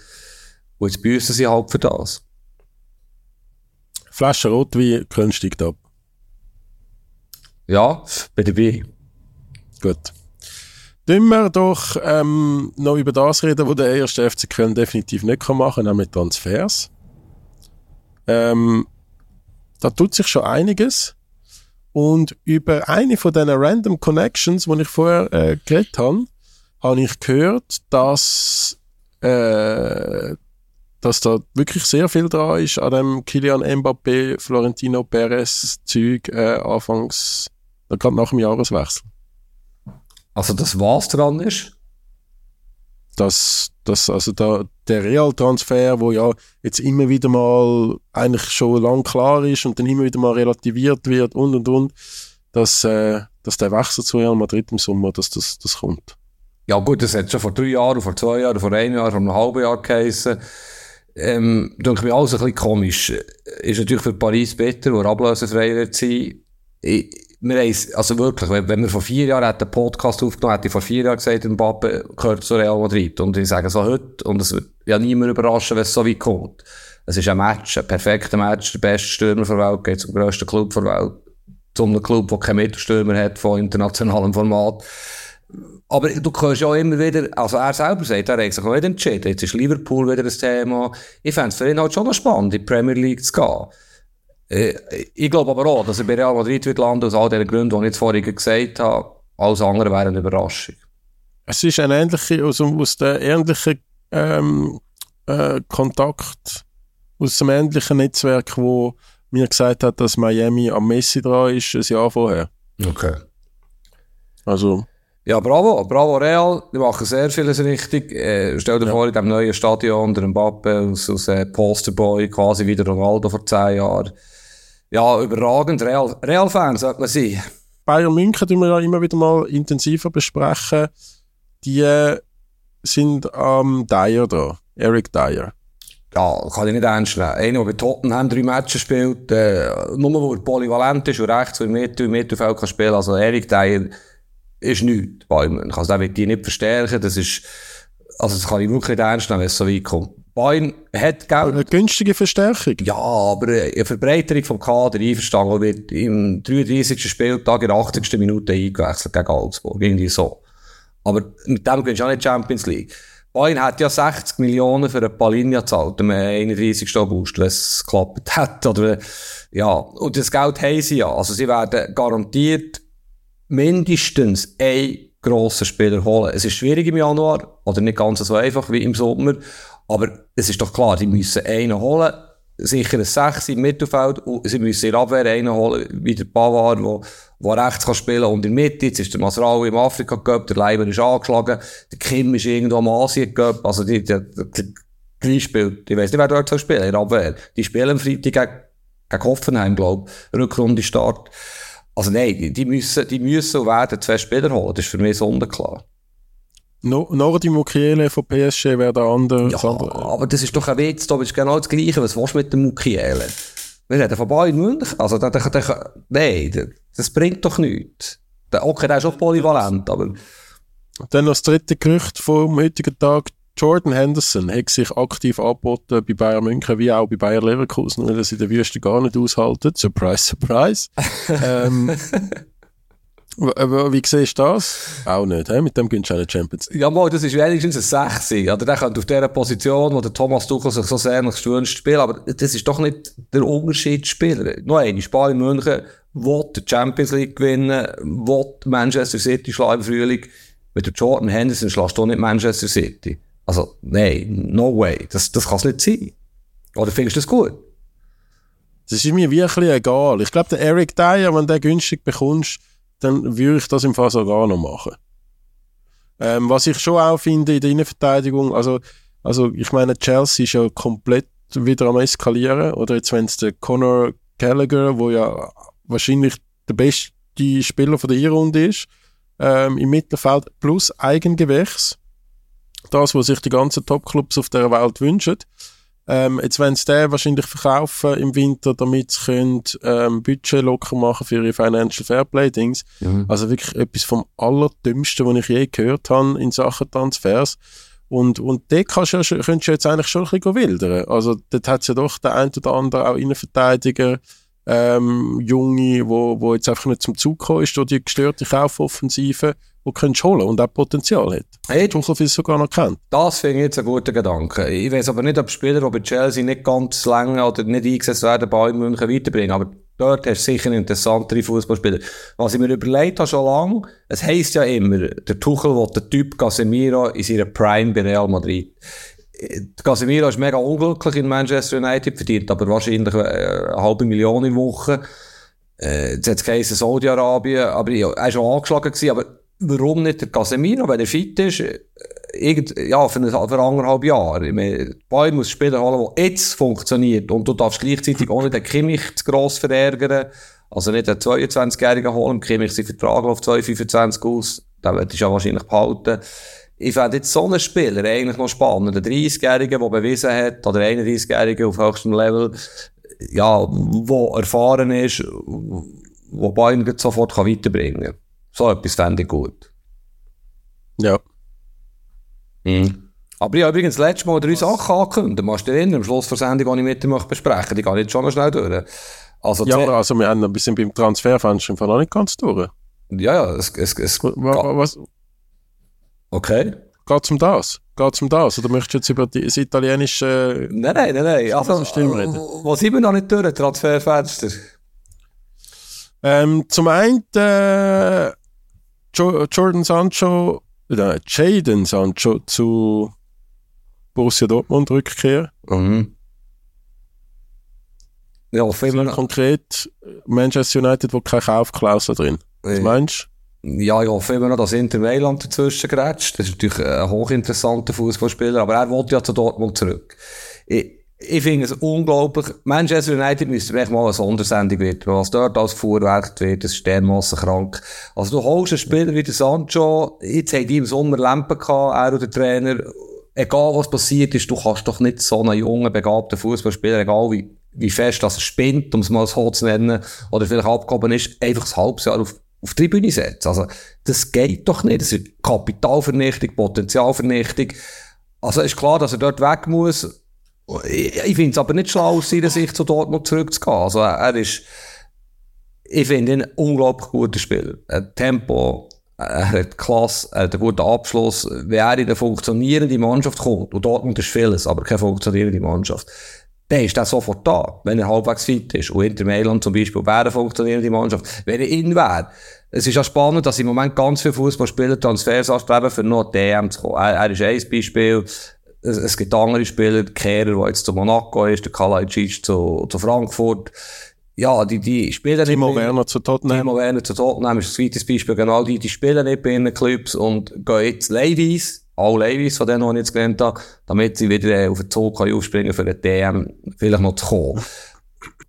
Und jetzt büßen sie halt für das. Flasche Rotwein, Köln steigt ab. Ja, bin dabei. Gut. Tun wir doch ähm, noch über das reden, was der erste FC Köln definitiv nicht machen kann, nämlich Transfers. Ähm, da tut sich schon einiges. Und über eine von diesen Random Connections, die ich vorher äh, geredet habe, habe ich gehört, dass, äh, dass da wirklich sehr viel dran ist an dem Kilian Mbappé, Florentino Perez Zeug äh, anfangs, gerade nach dem Jahreswechsel. Also, das was dran ist? dass, dass also da, der Real-Transfer, wo ja jetzt immer wieder mal eigentlich schon lang klar ist und dann immer wieder mal relativiert wird und und und, dass, äh, dass der Wechsel zu Real Madrid im Sommer, dass das, das kommt. Ja gut, das hat schon vor drei Jahren, vor zwei Jahren, vor einem Jahr, vor einem halben Jahr geheissen. Ähm, denke mir alles ein bisschen komisch. Ist natürlich für Paris bitter, wo er ablösefrei wird sein. Ich, wir haben, also wirklich, wenn, wir vor vier Jahren einen Podcast aufgenommen hätte ich vor vier Jahren gesagt, Mbappe gehört zu Real Madrid. Und ich sage so heute, und es wird ja niemand überraschen, wenn es so weit kommt. Es ist ein Match, ein perfekter Match, der beste Stürmer der Welt, geht zum grössten Club der Welt. Zu einem Club, der keinen Mittelstürmer hat, von internationalem Format. Aber du kannst ja auch immer wieder, also er selber sagt, er hat sich auch nicht entschieden. Jetzt ist Liverpool wieder ein Thema. Ich fände es für ihn halt schon noch spannend, in die Premier League zu gehen. Äh, ich glaube aber auch, dass er bei Real Madrid wird landen, aus all den Gründen, die ich vorhin gesagt habe. Alles andere wäre eine Überraschung. Es ist ein ähnlicher, also aus der ähnlichen ähm, äh, Kontakt, aus dem ähnlichen Netzwerk, wo mir gesagt hat, dass Miami am Messi dran ist, ein Jahr vorher. Okay. Also, Ja, bravo, bravo Real. Die machen sehr vieles richtig. Äh, stell dir Ja. vor, in dem neuen Stadion, der Mbappe aus, aus äh, Posterboy, quasi wie der Ronaldo vor zehn Jahren. Ja, überragend. Real, Real-Fan sollte man sein. Bayern München tun wir ja immer wieder mal intensiver besprechen. Die äh, sind am Dyer da, Eric Dyer. Ja, kann ich nicht ernst nehmen. Einer, der bei Tottenham drei Matches spielt, äh, nur wo er polyvalent ist und rechts und im Mittel, im Mittelfeld kann spielen. Also Erik Dyer ist nichts bei München. Also der wird die nicht verstärken. Das ist, also das kann ich wirklich nicht ernst nehmen, wenn es so weit kommt. Bayern hat Geld. Eine günstige Verstärkung. Ja, aber äh, eine Verbreiterung vom Kader einverstanden, wird im 33. Spieltag in der 80. Minute eingewechselt gegen Augsburg. Irgendwie so. Aber mit dem gewinnst du auch nicht Champions League. Bayern hat ja 60 Millionen für eine Palinja gezahlt am 31. August, wenn es geklappt <laughs> hat. Oder, ja. Und das Geld haben sie ja. Also sie werden garantiert mindestens einen grossen Spieler holen. Es ist schwierig im Januar, oder nicht ganz so einfach wie im Sommer, aber es ist doch klar, die müssen einen holen, sicher ein Sechs im Mittelfeld, und sie müssen der Abwehr einen holen, wie der Pavard, wo, wo rechts kann spielen und in der Mitte, jetzt ist der Masraoui im Afrika Cup, der Leiber ist angeschlagen, der Kim ist irgendwo am Asien Cup, also die, die, die, die spielt, ich weiss nicht, wer dort soll spielen, der Abwehr. Die spielen am Freitag gegen, gegen Hoffenheim, glaub Rückrunde Start. Also nein, die, die müssen, die müssen und werden zwei Spieler holen, das ist für mich sonnenklar. No, Nordi Mukiele von PSG wäre der andere. Ja, andere. aber das ist doch ein Witz, da ist genau das Gleiche, was willst du mit dem Mukiele? Wir reden von Bayern München, also der, der, der, nein, das bringt doch nichts. Der, okay, der ist auch polyvalent, aber Dann noch das dritte Gerücht vom heutigen Tag. Jordan Henderson hat sich aktiv angeboten bei Bayern München wie auch bei Bayern Leverkusen, weil er es in der Wüste gar nicht aushalten. Surprise, surprise. <laughs> ähm, aber wie siehst du das? Auch nicht, he? mit dem gewinnst du auch nicht Champions League. Ja, mal, das ist wenigstens ein Sechsi. Oder der könnte auf dieser Position, wo der Thomas Tuchel sich so sehr nach wünscht, spielen. Aber das ist doch nicht der Unterschied Spieler. Noch eine, Bayern München will die Champions League gewinnen, will Manchester City schlagen im Frühling. Mit der Jordan Henderson schlägst du nicht Manchester City. Also, nein, no way. Das, das kann es nicht sein. Oder findest du das gut? Das ist mir wirklich egal. Ich glaube, der Eric Dyer, wenn du den günstig bekommst, dann würde ich das im Fall sogar noch machen. Ähm, was ich schon auch finde in der Innenverteidigung, also, also ich meine, Chelsea ist ja komplett wieder am eskalieren. Oder jetzt, wenn es der Conor Gallagher, wo ja wahrscheinlich der beste Spieler von der E-Runde ist, ähm, im Mittelfeld plus Eigengewächs. Das, was sich die ganzen Topclubs auf der Welt wünschen. Ähm, jetzt wollen sie den wahrscheinlich verkaufen im Winter, damit sie können, ähm, Budget locker machen für ihre Financial Fairplay-Dings. Also wirklich etwas vom Allerdümmsten, was ich je gehört habe in Sachen Transfers. Und, und dort kannst du, ja könntest du jetzt eigentlich schon ein bisschen wildern. Also dort hat es ja doch der ein oder andere auch Innenverteidiger, ähm, Junge, wo, wo jetzt einfach nicht zum Zug gekommen ist durch die gestörte Kaufoffensive, du könntest holen und auch Potenzial hat. Hey, Tuchel viel sogar noch kennt. Das finde ich jetzt ein guter Gedanke. Ich weiß aber nicht, ob Spieler, die bei Chelsea nicht ganz lange oder nicht eingesetzt werden, bei München weiterbringen. Aber dort hast du sicher interessantere Fußballspieler. Was ich mir überlegt habe schon lange, es heisst ja immer, der Tuchel will den Typ Casemiro in seiner Prime bei Real Madrid. Casemiro ist mega unglücklich in Manchester United, verdient aber wahrscheinlich äh, eine halbe Million in Woche. Äh, jetzt hat es Saudi-Arabien, aber er war schon angeschlagen aber warum nicht der Casemiro, wenn er fit ist? irgend, ja, für, ein, für anderthalb Jahre. Ich meine, Bayern muss Spieler holen, der jetzt funktioniert. Und du darfst gleichzeitig auch nicht den Kimmich zu gross verärgern. Also nicht den 22-Jährigen holen. Kimmich sein Vertrag auf 2,25 aus. Den wird ich ja wahrscheinlich behalten. Ich fände jetzt so einen Spieler eigentlich noch spannend. Ein 30-Jähriger, der bewiesen hat, oder 31-Jähriger auf höchstem Level, ja, der erfahren ist, wo Bayern sofort weiterbringen kann. So etwas fände ich gut. Ja. Mhm. Aber ich habe übrigens letztes Mal drei Sachen angekündigt. Machst du dir erinnern, am Schluss der Sendung, die ich mit dir besprechen? Die gehe ich jetzt schon noch schnell durch. Also ja, aber also wir haben ein bisschen beim Transferfenster noch nicht ganz durch. Ja, ja, es, es, es was, was? Okay. Geht es um das? Geht es um das? Oder möchtest du jetzt über das italienische... Nein, nein, nein, nein. Also, reden? Was sind wir noch nicht durch, Transferfenster? Ähm, zum einen äh, Jordan Sancho, äh, Jaden Sancho zu Borussia Dortmund rückkehren. Mhm. Ja, viel konkret Manchester United, wo keine Kaufklausel drin. Was ja. meinst du? Ja, ich hoffe immer noch, dass Inter Mailand dazwischen grätscht. Das ist natürlich ein hochinteressanter Fußballspieler, aber er wollte ja zu Dortmund zurück. Ich, ich finde es unglaublich. Manchester United müsste vielleicht mal eine Sondersendung werden, was dort als Fuhrwerk wird, das ist dermassen krank. Also du holst einen Spieler wie der Sancho, jetzt hat die im Sommer Lampen gehabt, er oder der Trainer, egal was passiert ist, du kannst doch nicht so einen jungen, begabten Fußballspieler, egal wie, wie fest das er spinnt, um es mal so zu nennen, oder vielleicht abgehoben ist, einfach ein halbes Jahr auf, auf die Tribüne setzen. Also, das geht doch nicht. Das ist Kapitalvernichtung, Potenzialvernichtung. Also, ist klar, dass er dort weg muss. Ich, finde es aber nicht schlau, aus seiner Sicht zu Dortmund zurückzugehen. Also, er ist, ich finde ihn ein unglaublich guter Spieler. Ein Tempo, er hat Klasse, er hat einen guten Abschluss. Wenn er in eine funktionierende Mannschaft kommt, und Dortmund ist vieles, aber keine funktionierende Mannschaft, dann ist er sofort da, wenn er halbwegs fit ist. Und Inter Mailand zum Beispiel wäre eine funktionierende Mannschaft. Wenn er in wäre, es ist ja spannend, dass im Moment ganz viele Fußballspieler Transfers anstreben, für noch DM zu kommen. Er, er ist ein Beispiel. Es, es gibt andere Spieler, Kehrer, der jetzt zu Monaco ist, der Kalajdzic zu, zu Frankfurt ja, die, die spielen Timo nicht Werner zu Tottenham. Timo Werner zu Tottenham ist ein zweites Beispiel. Genau die, die spielen nicht bei ihren Clubs und gehen jetzt Ladies, alle Ladies von denen, die ich jetzt gelernt habe, damit sie wieder äh, auf den Zug können aufspringen für den DM vielleicht noch zu kommen.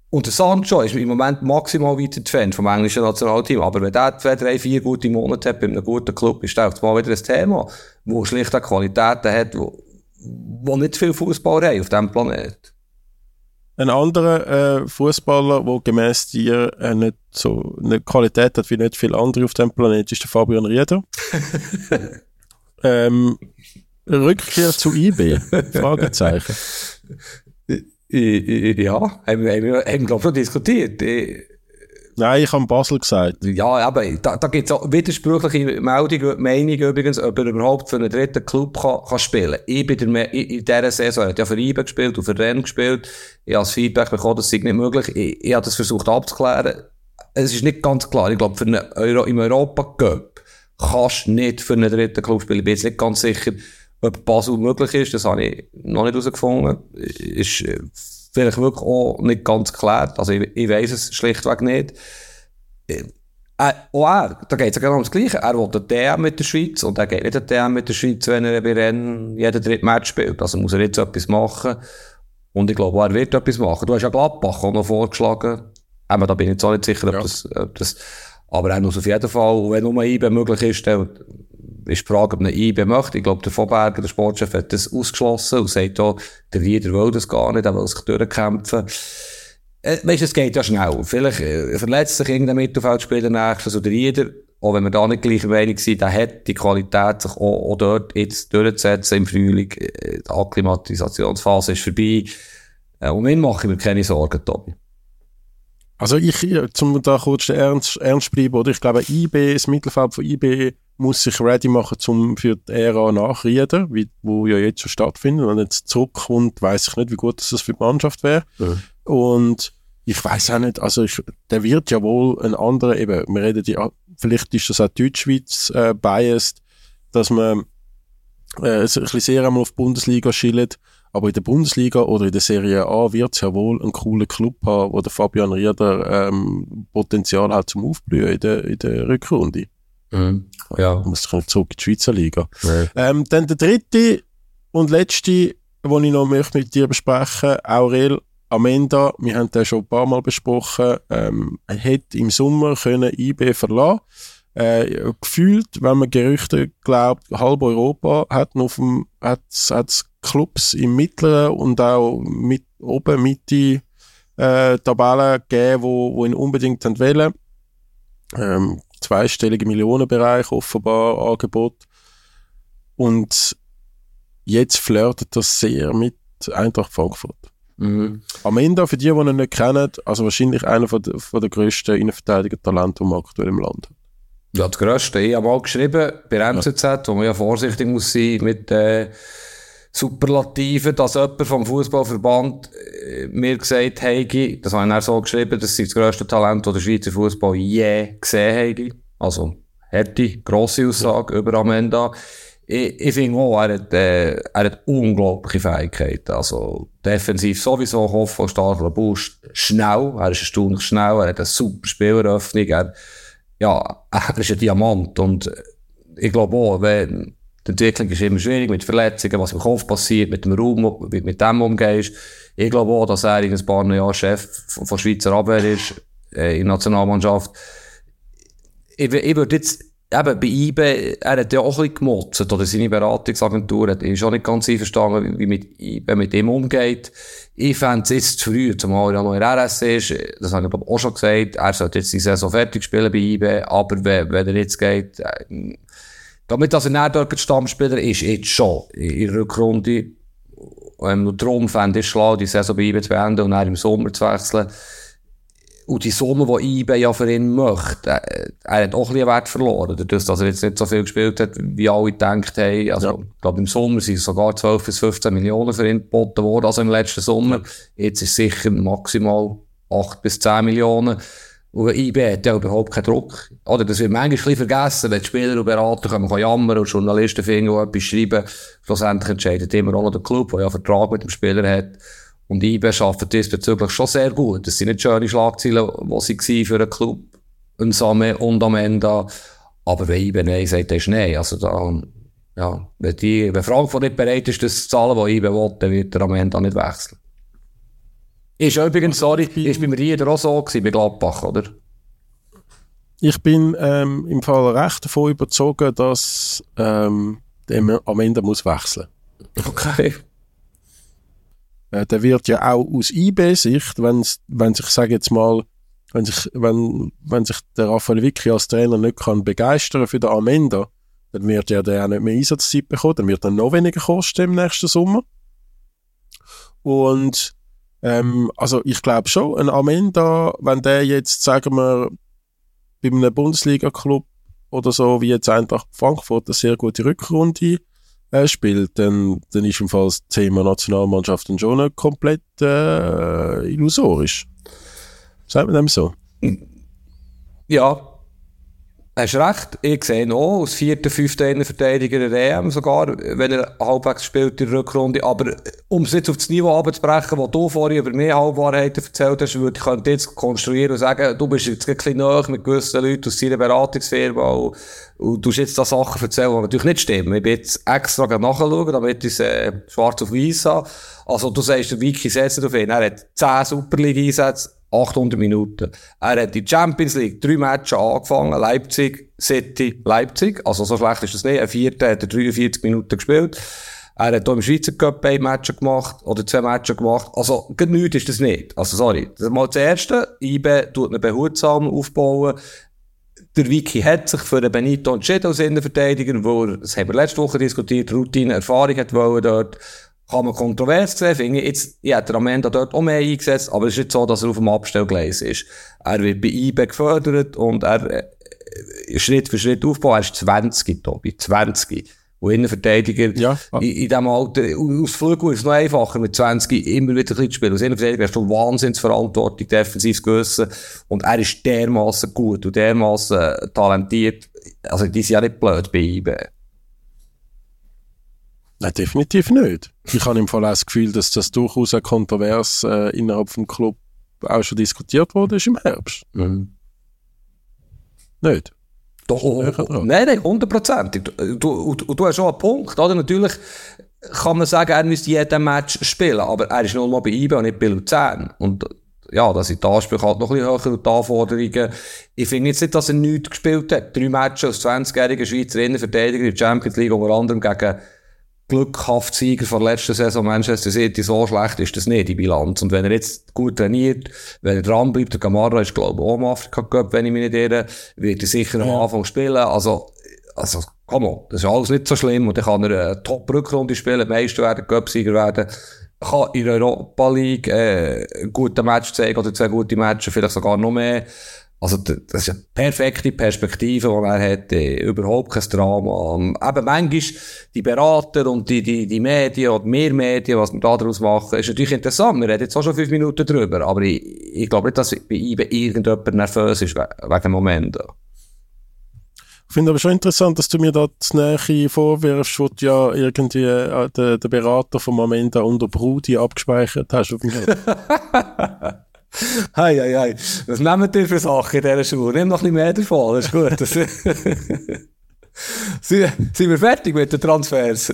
Und der Sancho ist im Moment maximal weit entfernt vom englischen Nationalteam. Aber wenn der zwei, drei, vier gute Monate hat bei einem guten Club, ist das mal wieder ein Thema, wo schlicht Qualitäten hat, wo, wo nicht viel Fußball haben auf diesem Planeten. Ein anderer äh, Fußballer, der gemäß dir äh, nicht so eine Qualität hat wie nicht viele andere auf dem Planeten, ist der Fabian Rieder. <laughs> ähm, Rückkehr zu IB? Fragezeichen. <laughs> Ja, haben wir, haben wir, haben wir glaube ich, diskutiert. Nein, ich habe Basel gesagt. Ja, aber da, da gibt es widersprüchliche Meldungen, Meinungen übrigens, ob er überhaupt für einen dritten Club kann, kann spielen Ich bin der, in dieser Saison, er hat ja für IBE gespielt und für Rennes gespielt. Ich habe das Feedback bekommen, das sei nicht möglich. Ich, ich habe das versucht abzuklären. Es ist nicht ganz klar. Ich glaube, für einen Euro, im Europa Cup kannst du nicht für einen dritten Club spielen. Ich bin jetzt nicht ganz sicher, ob Basel möglich ist. Das habe ich noch nicht herausgefunden. Ist, äh, vielleicht wirklich auch nicht ganz geklärt. Also ich, ich weiß es schlichtweg nicht. Auch er, da geht es ja genau ums Gleiche. Er will den DM mit der Schweiz und er geht nicht den DM mit der Schweiz, wenn er bei Rennen jeden dritten Match spielt. Also muss er jetzt etwas machen. Und ich glaube, er wird etwas machen. Du hast ja Gladbach auch noch vorgeschlagen. Aber da bin ich jetzt auch nicht sicher, ob, ja. das, ob das, aber er muss auf jeden Fall, wenn nur IB möglich ist, dann ist Frage, ob ein IB möchte. Ich glaube, der Vorberger, der Sportchef, hat das ausgeschlossen und sagt auch, der Rieder will das gar nicht, er will sich durchkämpfen. Äh, weißt es geht ja schnell. Vielleicht äh, verletzt sich irgendein Mittelfeldspieler nächstes oder Rieder, auch wenn wir da nicht gleicher Meinung sind, der hat die Qualität, sich auch, auch dort jetzt durchzusetzen im Frühling. Äh, die Akklimatisationsphase ist vorbei. Äh, um ihn mache ich mir keine Sorgen, Tobi. Also ich, zum da kurz ernst, ernst bleiben, oder? Ich glaube, IB, das Mittelfeld von IB muss sich ready machen zum, für die Ära nach Rieder, wie, wo ja jetzt schon stattfindet. Wenn jetzt zurückkommt, weiß ich nicht, wie gut das für die Mannschaft wäre. Mhm. Und ich weiß auch nicht, also ich, der wird ja wohl ein anderer, eben, wir reden ja, vielleicht ist das auch Deutschschweiz äh, biased, dass man äh, ein bisschen sehr einmal auf die Bundesliga schillt, aber in der Bundesliga oder in der Serie A wird es ja wohl einen coolen Club haben, wo der Fabian Rieder ähm, Potenzial hat zum Aufblühen in der, in der Rückrunde. Mhm. Ja. muss ich zurück in die Schweizer Liga. Ähm, dann der dritte und letzte, den ich noch möchte mit dir besprechen Aurel Amenda, wir haben den schon ein paar Mal besprochen, ähm, er hätte im Sommer können IB verlassen äh, gefühlt, wenn man Gerüchte glaubt, halb Europa hat hat's Clubs im mittleren und auch mit, oben Mitte äh, Tabellen gegeben, wo, wo ihn unbedingt wollen. Ähm, zweistellige Millionenbereich offenbar Angebot. Und jetzt flirtet das sehr mit Eintracht Frankfurt. Mhm. Amenda, für die, die ihn nicht kennen, also wahrscheinlich einer von der, von der grössten Innenverteidiger-Talente, die man aktuell im Land hat. Ja, das Größte. Ich habe mal geschrieben, bei MZZ, wo man ja vorsichtig muss sein mit äh, Superlativen, dass jemand vom Fußballverband äh, mir gesagt hat, das habe ich dann so geschrieben, das ist das grösste Talent, das der Schweizer Fußball je gesehen hat. Also, hätte grosse Aussage über Amenda. Ich, ich finde auch, er hat, äh, er hat unglaubliche Fähigkeiten. Also, defensiv sowieso, Hoffmann, starker Boost, schnell, er ist erstaunlich schnell, er hat eine super Spieleröffnung, er, ja, <laughs> er ist ein Diamant und ich glaube auch, wenn, die Entwicklung ist immer schwierig mit Verletzungen, was im Kopf passiert, mit dem Raum, du mit dem umgehst. Ich glaube auch, dass er in ein paar Jahren Chef von, von Schweizer Abwehr ist, äh, in der Nationalmannschaft. Ich, ich würde jetzt, eben bei IBE, er hat ja auch ein bisschen gemotzt, oder seine Beratungsagentur hat, ist auch nicht ganz einverstanden, wie mit IBE mit ihm umgeht. Ich fände es jetzt zu früh, zumal er noch in der RS ist, das habe ich glaube auch schon gesagt, er sollte jetzt die Saison fertig spielen bei IBE, aber wenn, wenn er jetzt geht, damit dass er nicht dort Stammspieler ist, jetzt schon, in der Rückrunde, ähm, darum fände ich schlau, die Saison bei IBE zu beenden und dann im Sommer zu wechseln. Und die Summe, die IBE ja für ihn möchte, äh, er hat auch ein bisschen Wert verloren, dadurch, dass er jetzt nicht so viel gespielt hat, wie alle gedacht haben. Also, Ja. ich glaube, im Sommer sind sogar 12 bis 15 Millionen für ihn geboten worden, also im letzten Sommer. Jetzt ist sicher maximal 8 bis 10 Millionen. Und IB hat ja überhaupt keinen Druck. Oder das wird manchmal ein vergessen, wenn die Spieler und Berater können man jammern und Journalisten finden, die etwas schreiben. Schlussendlich entscheidet immer auch der Club, der ja einen Vertrag mit dem Spieler hat. Und IB arbeitet diesbezüglich schon sehr gut. Das sind nicht schöne Schlagzeilen, die sie für einen Club. Ein Same und Amenda. Aber wenn IB Nein sagt, dann ist Nein. Also da, ja, wenn, die, wenn Frankfurt nicht bereit ist, das zu zahlen, was IB will, dann wird der Amenda nicht wechseln. Ist übrigens, sorry, ist bei mir auch so gewesen, bei Gladbach, oder? Ich bin ähm, im Fall recht davon überzogen, dass ähm, der am Ende muss wechseln. Okay. Äh, der wird ja auch aus IB-Sicht, wenn sich, sage jetzt mal, wenn sich, wenn, wenn sich der Raphael Vicky als Trainer nicht kann begeistern für den Amenda, dann wird ja der auch nicht mehr Einsatzzeit bekommen, dann wird er noch weniger kosten im nächsten Sommer. Und ähm, also ich glaube schon, ein Amenda, wenn der jetzt, sagen wir, bei einem Bundesliga-Club oder so, wie jetzt Eintracht Frankfurt, eine sehr gute Rückrunde äh, spielt, dann, dann ist im Fall das Thema Nationalmannschaft dann schon komplett äh, illusorisch. Sagt man dem so? Ja. Hast recht. Ich sehe noch, als vierter, fünfter Innenverteidiger der EM sogar, wenn er halbwegs spielt in der Rückrunde. Aber um es jetzt auf das Niveau abzubrechen, wo du vorhin über mehr Halbwahrheiten erzählt hast, würde ich jetzt konstruieren und sagen, du bist jetzt ein bisschen nahe mit gewissen Leuten aus deiner Beratungsfirma und, und du jetzt da Sachen erzählen, die natürlich nicht stimmen. Ich bin jetzt extra nachschauen, damit ich es äh, schwarz auf weiß habe. Also du sagst, der Wiki setzt auf ihn. Er hat 10 Super League-Einsätze, 800 Minuten. Er hat die Champions League drei Matches angefangen. Leipzig, City, Leipzig. Also so schlecht ist das nicht. Ein vierter hat er 43 Minuten gespielt. Er hat hier im Schweizer Cup ein Match gemacht, oder zwei Matches gemacht. Also, nichts ist das nicht. Also, sorry. Mal das Erste. IBE tut ihn behutsam aufbauen. Der Wiki hat sich für den Benito entschieden als Innenverteidiger, wo er, das haben wir letzte Woche diskutiert, Routine, Erfahrung hat wollen dort. Kann man kontrovers sehen, finde ich. Jetzt, ich hätte am Ende dort auch mehr eingesetzt, aber es ist nicht so, dass er auf dem Abstellgleis ist. Er wird bei IB gefördert und er, äh, Schritt für Schritt aufbauen. Er ist 20, Tobi. 20. Und Innenverteidiger, Ja. in, in diesem Alter, aus Flügel ist es noch einfacher, mit 20 immer wieder ein zu spielen. Als Innenverteidiger hast du Wahnsinnsverantwortung, defensives Gewissen. Und er ist dermaßen gut und dermaßen talentiert. Also, die sind ja nicht blöd bei IB. Nein, definitiv nicht. Ich habe im Fall auch das Gefühl, dass das durchaus ein kontrovers äh, innerhalb vom Club auch schon diskutiert wurde ist im Herbst. Mhm. Nicht? Doch, nein, nein, hundertprozentig. Du, du, du, du hast schon einen Punkt, oder? Natürlich kann man sagen, er müsste jeden Match spielen, aber er ist nur mal bei IBE und nicht bei Luzern. Und ja, da sind die Ansprüche halt noch ein bisschen höher und die Anforderungen. Ich finde jetzt nicht, dass er nichts gespielt hat. Drei Matches als 20-jähriger Schweizer Innenverteidiger in der Champions League, unter anderem gegen glückhaft Sieger von der letzten Saison Manchester City, so schlecht ist das nicht, die Bilanz. Und wenn er jetzt gut trainiert, wenn er dran bleibt, der Gamara ist, glaube ich, auch im Afrika Cup, wenn ich mich nicht irre, wird er sicher am Anfang spielen. Also, also, komm on, das ist alles nicht so schlimm. Und dann kann er eine Top-Rückrunde spielen, Meister werden, Cup-Sieger werden, kann in der Europa League, äh, einen guten Match zeigen oder zwei gute Matches, vielleicht sogar noch mehr. Also, das ist eine perfekte Perspektive, die er hat, äh, überhaupt kein Drama. Ähm, eben manchmal, die Berater und die, die, die Medien oder mehr Medien, was wir da daraus machen, ist natürlich interessant. Wir reden jetzt auch schon fünf Minuten drüber, aber ich, ich glaube nicht, dass bei ihm irgendjemand nervös ist wegen dem Moment. Ich finde aber schon interessant, dass du mir da das Nähe vorwirfst, wo du ja irgendwie äh, den, den Berater vom Moment unter Brudi abgespeichert hast <laughs> <laughs> Hei, hei, hei. Was nehmen ihr für Sachen in dieser Schule? Nimm noch ein bisschen mehr davon, das ist gut. Das <laughs> sind, wir fertig mit den Transfers?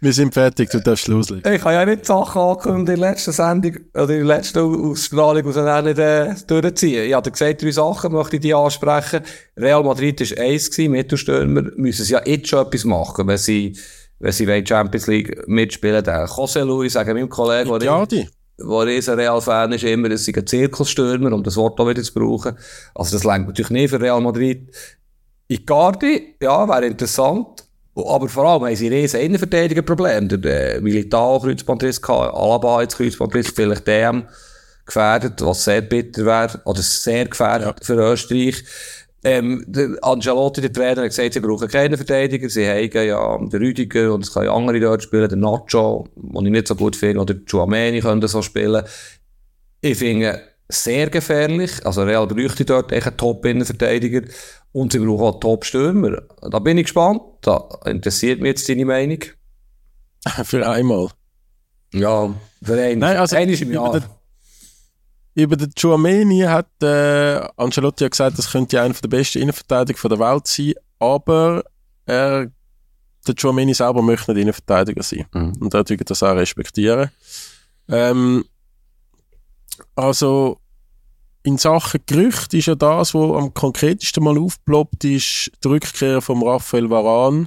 Wir sind fertig, du darfst loslegen. Ich habe ja nicht Sachen angekündigt in der letzten Sendung, oder in der letzten Ausstrahlung, aus nicht äh, durchziehen. Ich hatte gesagt, drei Sachen möchte ich die ansprechen. Real Madrid war eins gewesen, Mittelstürmer müssen sie ja jetzt schon etwas machen, wenn sie, wenn sie Champions League mitspielen. Der José Luis, sagen meinem Kollegen, ja, wo ein Real-Fan ist, immer, es sind Zirkelstürmer, um das Wort auch wieder zu brauchen. Also das längt natürlich nicht für Real Madrid. Icardi, ja, wäre interessant. Aber vor allem haben sie riesen Innenverteidigerprobleme. Der äh, Militao Kreuzbandriss gehabt, Alaba jetzt Kreuzbandriss, vielleicht DM gefährdet, was sehr bitter wäre, oder sehr gefährdet ja. für Österreich. Ähm, Angelotti, der Trainer, hat gesagt, sie brauchen keine Verteidiger. Sie haben ja den Rüdiger und es können andere dort spielen, der Nacho, den ich nicht so gut finde, oder Chuameni können so spielen. Ich finde, sehr gefährlich. Also Real bräuchte dort echt einen Top-Innenverteidiger. Und sie brauchen auch Top-Stürmer. Da bin ich gespannt. Da interessiert mich jetzt deine Meinung. <laughs> für einmal. Ja, für einen. Nein, also, ein ist im Jahr. Über den Chuameni hat äh, Ancelotti ja gesagt, das könnte einer der besten Innenverteidiger der Welt sein, aber er, der Chuameni selber möchte nicht Innenverteidiger sein. Mhm. Und er würde das auch respektieren. Ähm, also in Sachen Gerücht ist ja das, was am konkretesten mal aufgeploppt ist, die Rückkehr von Raphael Varan,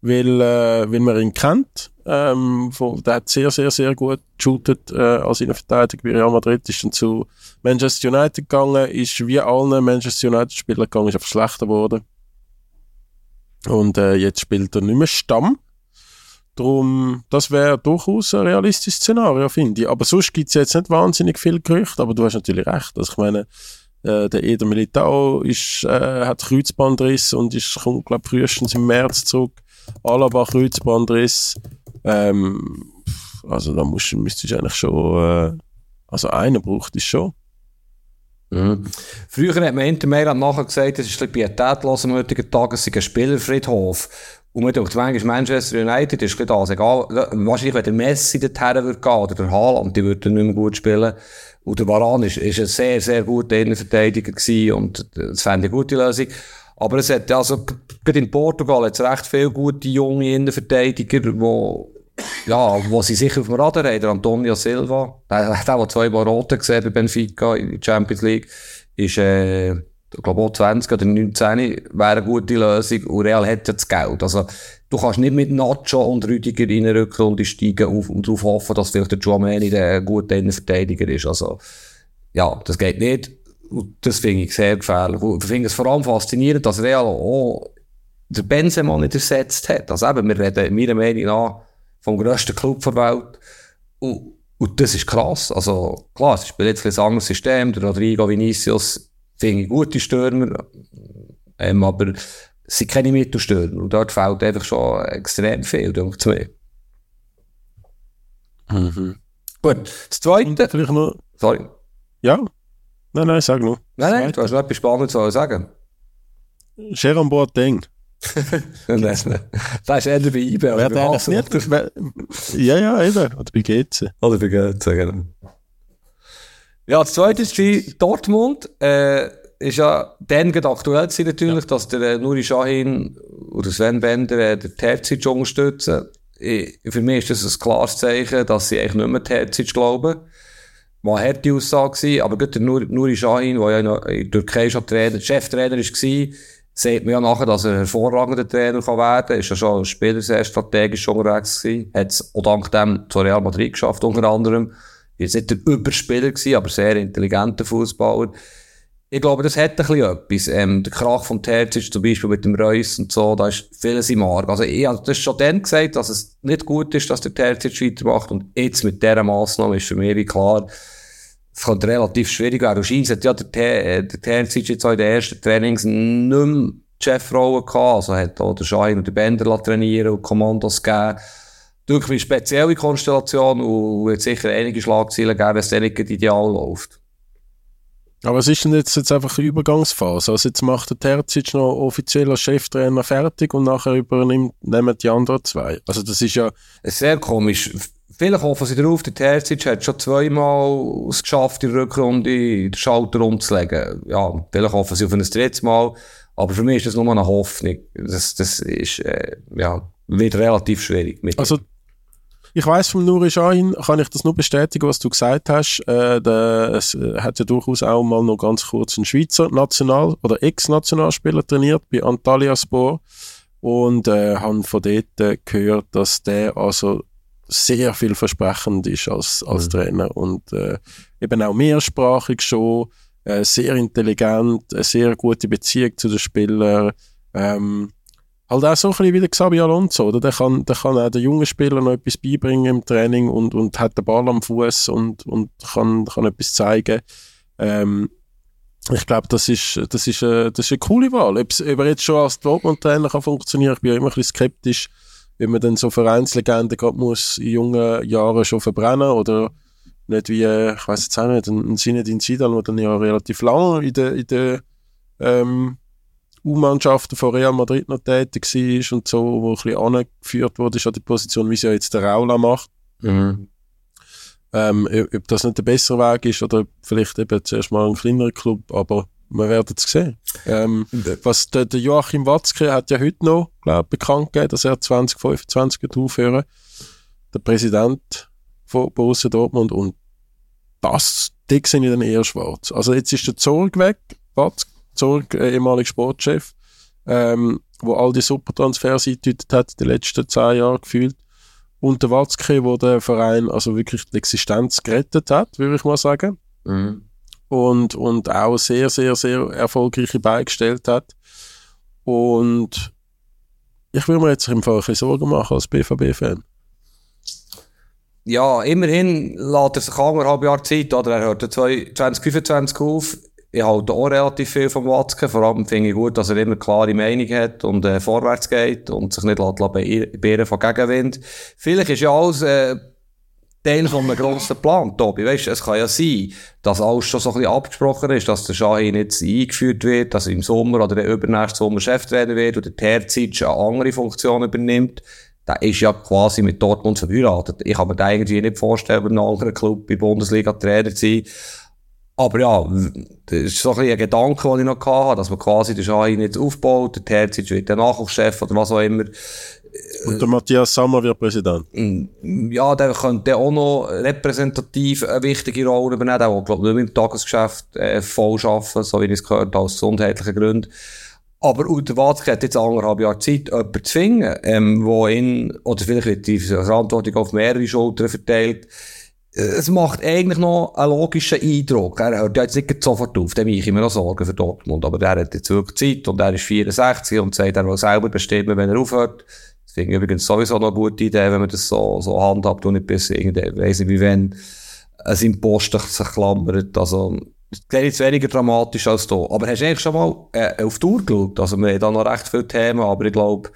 weil, äh, weil man ihn kennt ähm, von, der hat sehr, sehr, sehr gut geshootet äh, als Innenverteidiger bei Real Madrid. Ist dann zu Manchester United gegangen, ist wie allen Manchester United-Spielern gegangen, ist einfach schlechter geworden. Und äh, jetzt spielt er nicht mehr Stamm. Darum, das wäre durchaus ein realistisches Szenario, finde ich. Aber sonst gibt es jetzt nicht wahnsinnig viel Gerüchte, aber du hast natürlich recht. Also ich meine, äh, der Eder Militao ist, äh, hat Kreuzbandriss und ist, kommt, glaube frühestens im März zurück. Alaba Kreuzbandriss. Ähm, also da musst, müsstest du eigentlich schon, äh, also einen braucht es schon. Mhm. Früher hat man Inter Mailand nachher gesagt, es ist ein pietätlos am heutigen Tag, es ist ein Spielerfriedhof. Und man denkt, manchmal Manchester United ist das. Egal, wahrscheinlich, wenn der Messi dorthin würde gehen, oder der Haaland, die würde nicht mehr gut spielen. Und der Varan ist, ist ein sehr, sehr guter Innenverteidiger gewesen und das fände ich eine gute Lösung. Aber es hat, also, gerade in Portugal hat es recht viele gute junge Innenverteidiger, die ja, wo sie sicher auf dem Radar haben, der Antonio Silva, der, der, der zwei Rote gesehen bei Benfica in der Champions League, ist, äh, ich glaube auch 20 oder 19 wäre eine gute Lösung und Real ja das Geld. Also, du kannst nicht mit Nacho und Rüdiger in eine Rückrunde steigen und darauf hoffen, dass vielleicht der Giovanni der gute Innenverteidiger ist. Also, ja, das geht nicht. Und das finde ich sehr gefährlich. Und ich finde es vor allem faszinierend, dass Real auch der Benzema nicht ersetzt hat. Also eben, wir reden meiner Meinung nach vom grössten Club der Welt. Und, und das ist krass. Also, klar, es ist jetzt ein anderes System. Der Rodrigo Vinicius finde ich gute Stürmer. Ähm, aber es sind keine Mittelstürmer. Und dort fehlt einfach schon extrem viel, denke ich mir. Mhm. Gut, das Zweite... Vielleicht noch... Sorry. Ja? Nein, nein, sag nur. Nein, nein, du hast noch etwas Spannendes zu sagen. Jérôme Boateng. <laughs> das ist eher bei IBE. Wer der eigentlich nicht? Ja, ja, eben. Oder bei GC. Oder bei GC, genau. Ja, das zweite ist Dortmund. Äh, ist ja dann gerade aktuell gewesen, natürlich, dass der äh, Nuri Sahin oder Sven Bender äh, der Terzic unterstützen. Ich, für mich ist das ein klares Zeichen, dass sie eigentlich nicht mehr Terzic glauben. War eine harte Aussage gewesen, aber gerade der Nur- Nuri Sahin, der ja in der Türkei schon Trainer, Cheftrainer war, sieht man ja nachher, dass er ein hervorragender Trainer kann werden kann. Ist ja schon Spieler sehr strategisch unterwegs gewesen. Hat es auch dank dem zu Real Madrid geschafft, unter anderem. Jetzt nicht der Überspieler gewesen, aber sehr intelligenter Fußballer. Ich glaube, das hat ein bisschen etwas. Ähm, der Krach vom Terzic zum Beispiel mit dem Reus und so, da ist vieles im Arg. Also ich habe das schon dann gesagt, dass es nicht gut ist, dass der Terzic weitermacht und jetzt mit dieser Massnahme ist für mich klar, es könnte relativ schwierig werden. Und scheint hat ja der, Ter äh, der Terzic jetzt auch in den ersten Trainings nicht mehr die Chefrolle gehabt. Also hat auch der Schein und der Bender trainieren und Kommandos gegeben. Wirklich eine spezielle Konstellation und wird sicher einige Schlagzeilen geben, wenn es nicht ideal läuft. Aber es ist denn jetzt, jetzt einfach eine Übergangsphase. Also jetzt macht der Terzic noch offiziell als Cheftrainer fertig und nachher übernimmt, nehmen die anderen zwei. Also das ist ja... Sehr komisch. Vielleicht hoffen sie darauf, der Terzic hat schon zweimal es geschafft, in der Rückrunde den Schalter umzulegen. Ja, vielleicht hoffen sie auf ein drittes Mal. Aber für mich ist das nur eine Hoffnung. Das, das ist, äh, ja, wird relativ schwierig. Also ich weiß vom Nuri Sahin, kann ich das nur bestätigen, was du gesagt hast. Äh, der, es äh, hat ja durchaus auch mal noch ganz kurz einen Schweizer National- oder Ex-Nationalspieler trainiert bei Antalya Sport und äh, haben von dort äh, gehört, dass der also sehr vielversprechend ist als, als Mhm. Trainer und äh, eben auch mehrsprachig schon, äh, sehr intelligent, eine sehr gute Beziehung zu den Spielern. Ähm, halt auch so ein bisschen wie der Xabi Alonso, oder? Der kann, der kann auch den jungen Spielern noch etwas beibringen im Training und, und hat den Ball am Fuß und, und kann, kann etwas zeigen. Ähm, ich glaube, das ist, das, ist, äh, das ist eine coole Wahl. Ob er jetzt schon als Dortmund-Trainer kann funktionieren, ich bin ja immer ein bisschen skeptisch, wenn man dann so Vereinslegenden gerade muss in jungen Jahren schon verbrennen oder nicht wie, ich weiß jetzt auch nicht, ein Zinedine Zidane, der dann ja relativ lange in der, in der ähm, U-Mannschaften von Real Madrid noch tätig war und so, wo ein bisschen angeführt wurde, ist an die Position, wie es ja jetzt der Raula macht. Mhm. Ähm, ob das nicht der bessere Weg ist oder vielleicht eben zuerst mal ein kleinerer Club, aber wir werden es sehen. Ähm, was der, der Joachim Watzke hat ja heute noch, glaub, bekannt gegeben, dass er 2025 wird aufhören. Der Präsident von Borussia Dortmund und das, die sehe ich dann eher schwarz. Also jetzt ist der Zorg weg, Watzke, Zorg, äh, ehemaliger Sportchef, ähm, wo all die Supertransfers eingetütet hat in den letzten zehn Jahren gefühlt. Und der Watzke, wo der Verein also wirklich die Existenz gerettet hat, würde ich mal sagen Mhm. Und, und auch sehr, sehr, sehr erfolgreiche beigestellt hat. Und ich würde mir jetzt im Fall ein Sorgen machen als BVB-Fan. Ja, immerhin lässt er sich anderthalb Jahre Zeit, oder? Er hört ja zwei- 2025 auf. Ich halte auch relativ viel vom Watzke. Vor allem finde ich gut, dass er immer klare Meinung hat und äh, vorwärts geht und sich nicht beirren von Gegenwind. Vielleicht ist ja alles äh, Teil von einem grossen Plan, Tobi. Weißt, es kann ja sein, dass alles schon so ein bisschen abgesprochen ist, dass der Shahin jetzt eingeführt wird, dass er im Sommer oder der übernächsten Sommer Cheftrainer wird und der Terzic eine andere Funktion übernimmt. Der ist ja quasi mit Dortmund verheiratet. Ich kann mir den irgendwie nicht vorstellen, bei einem anderen Club in der Bundesliga Trainer zu sein. Aber ja, das ist so ein, bisschen ein Gedanke, den ich noch hatte, dass man quasi den Shahin jetzt aufbaut, der Terzic wird der Nachwuchschef oder was auch immer. Und der Matthias Sammer wird Präsident. Mm, Ja, der könnte auch noch repräsentativ eine wichtige Rolle übernehmen. Der glaube ich, nicht mehr im Tagesgeschäft äh, voll arbeiten, so wie ich es gehört aus gesundheitlichen Gründen. Aber Uter Watzke hat jetzt anderthalb Jahre Zeit, jemanden zu finden, ähm, wo ihn, oder vielleicht wird die Verantwortung auf mehrere Schultern verteilt. Äh, Es macht eigentlich noch einen logischen Eindruck. Er hört jetzt nicht sofort auf, dem ich mir noch Sorgen für Dortmund. Aber der hat jetzt wirklich Zeit und er ist 64 und sagt, er will selber bestimmen, wenn er aufhört. Das finde ich übrigens sowieso eine gute Idee, wenn man das so, so handhabt und nicht bis irgendwie, weiss nicht wie wenn, es im Posten sich klammert. Also, es ist weniger dramatisch als da. Aber hast du eigentlich schon mal äh, auf Tour geschaut? Also, wir haben da noch recht viele Themen, aber ich glaube,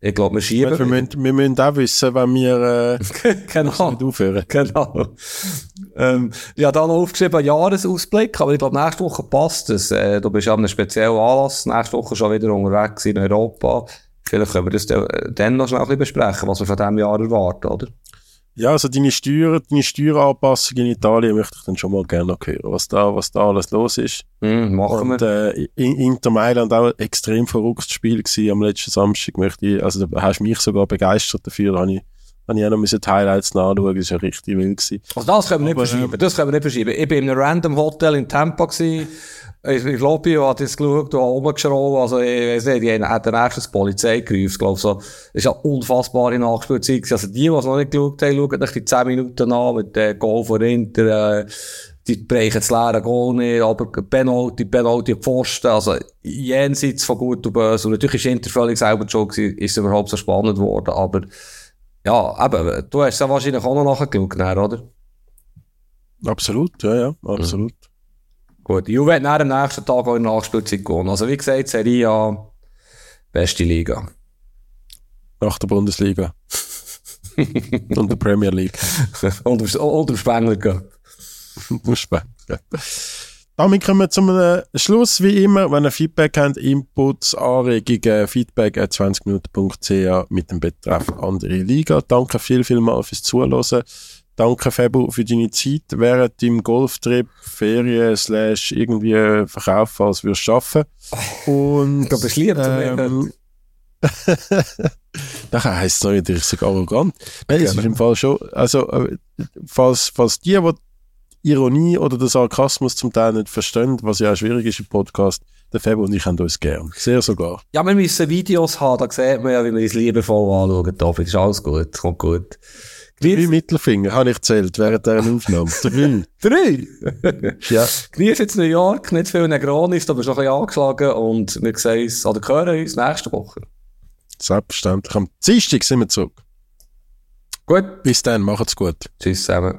ich glaube, wir schieben. Wir müssen, wir müssen auch wissen, wenn wir äh, <laughs> genau. nicht aufhören. Genau. ähm, ja, dann noch aufgeschrieben, Jahresausblick, aber ich glaube, nächste Woche passt es. Äh, du bist ja an einem speziellen Anlass, nächste Woche schon wieder unterwegs in Europa. Vielleicht können wir das dann, dann noch schnell besprechen, was wir von diesem Jahr erwarten, oder? Ja, also deine Steuer, deine Steueranpassung in Italien möchte ich dann schon mal gerne hören, was da, was da alles los ist. Mm, machen Und wir. äh, in- Inter Mailand auch ein extrem verrücktes Spiel gewesen am letzten Samstag. Möchte ich, also da hast du mich sogar begeistert dafür, da habe ich, habe ich auch noch die Highlights nachschauen, das war ja richtig wild gewesen. Also das können wir nicht Aber, verschieben. Das können wir nicht verschieben. Ich bin in einem random Hotel in Tampa gewesen. Ich, ich Lobby und hab das geschaut und hab rumgeschraubt. Also, ich weiss nicht, die hat dann erst die Polizei gerufen. glaub so. Das ist ja unfassbare Nachspielzeit. Also, die, die es noch nicht geschaut haben, schauen sich die 10 Minuten an mit dem Goal von Inter, äh, die brechen das leere Goal nicht, aber Penalty, Penalty, Pfosten, also, jenseits von gut und böse. Und natürlich ist Inter völlig selber schon gewesen, ist es überhaupt so spannend geworden, aber, ja, eben, du hast ja wahrscheinlich auch noch nachgeschaut, oder? Absolut, ja, ja, absolut. Gut, Juve hat dem nächsten Tag auch in der Nachspielzeit gewonnen. Also wie gesagt, Serie A, beste Liga. Nach der Bundesliga. <laughs> Und der Premier League. unter, unter Spengler Cup. Fußball. Ja. Damit kommen wir zum äh, Schluss, wie immer. Wenn ihr Feedback habt, Inputs, Anregungen, feedback at 20minuten.ch mit dem Betreff andere Liga. Danke viel, viel mal fürs Zuhören. Danke, Fabu, für deine Zeit während deinem Golftrip, Ferien, slash irgendwie Verkauf, falls wir es schaffen. <laughs> Und, Ich glaube, es liebt ähm, Nachher <laughs> heisst es natürlich sogar arrogant. Nein, es ist im Fall schon, also, äh, falls, falls die, die die Ironie oder den Sarkasmus zum Teil nicht verstehen, was ja auch schwierig ist im Podcast, der Fabio und ich haben uns gern. Sehr sogar. Ja, wir müssen Videos haben, da sieht man ja, wie wir uns liebevoll anschauen. David, ist alles gut, kommt gut. Drei Genieß, Mittelfinger habe ich zählt während dieser Aufnahme. <laughs> Drei. drei! <laughs> Ja. Genieß jetzt New York, nicht viel Negronis, aber schon ein bisschen angeschlagen und wir sehen uns, oder hören uns nächste Woche. Selbstverständlich. Am Dienstag sind wir zurück. Gut, Bis dann, macht's gut. tschüss zusammen.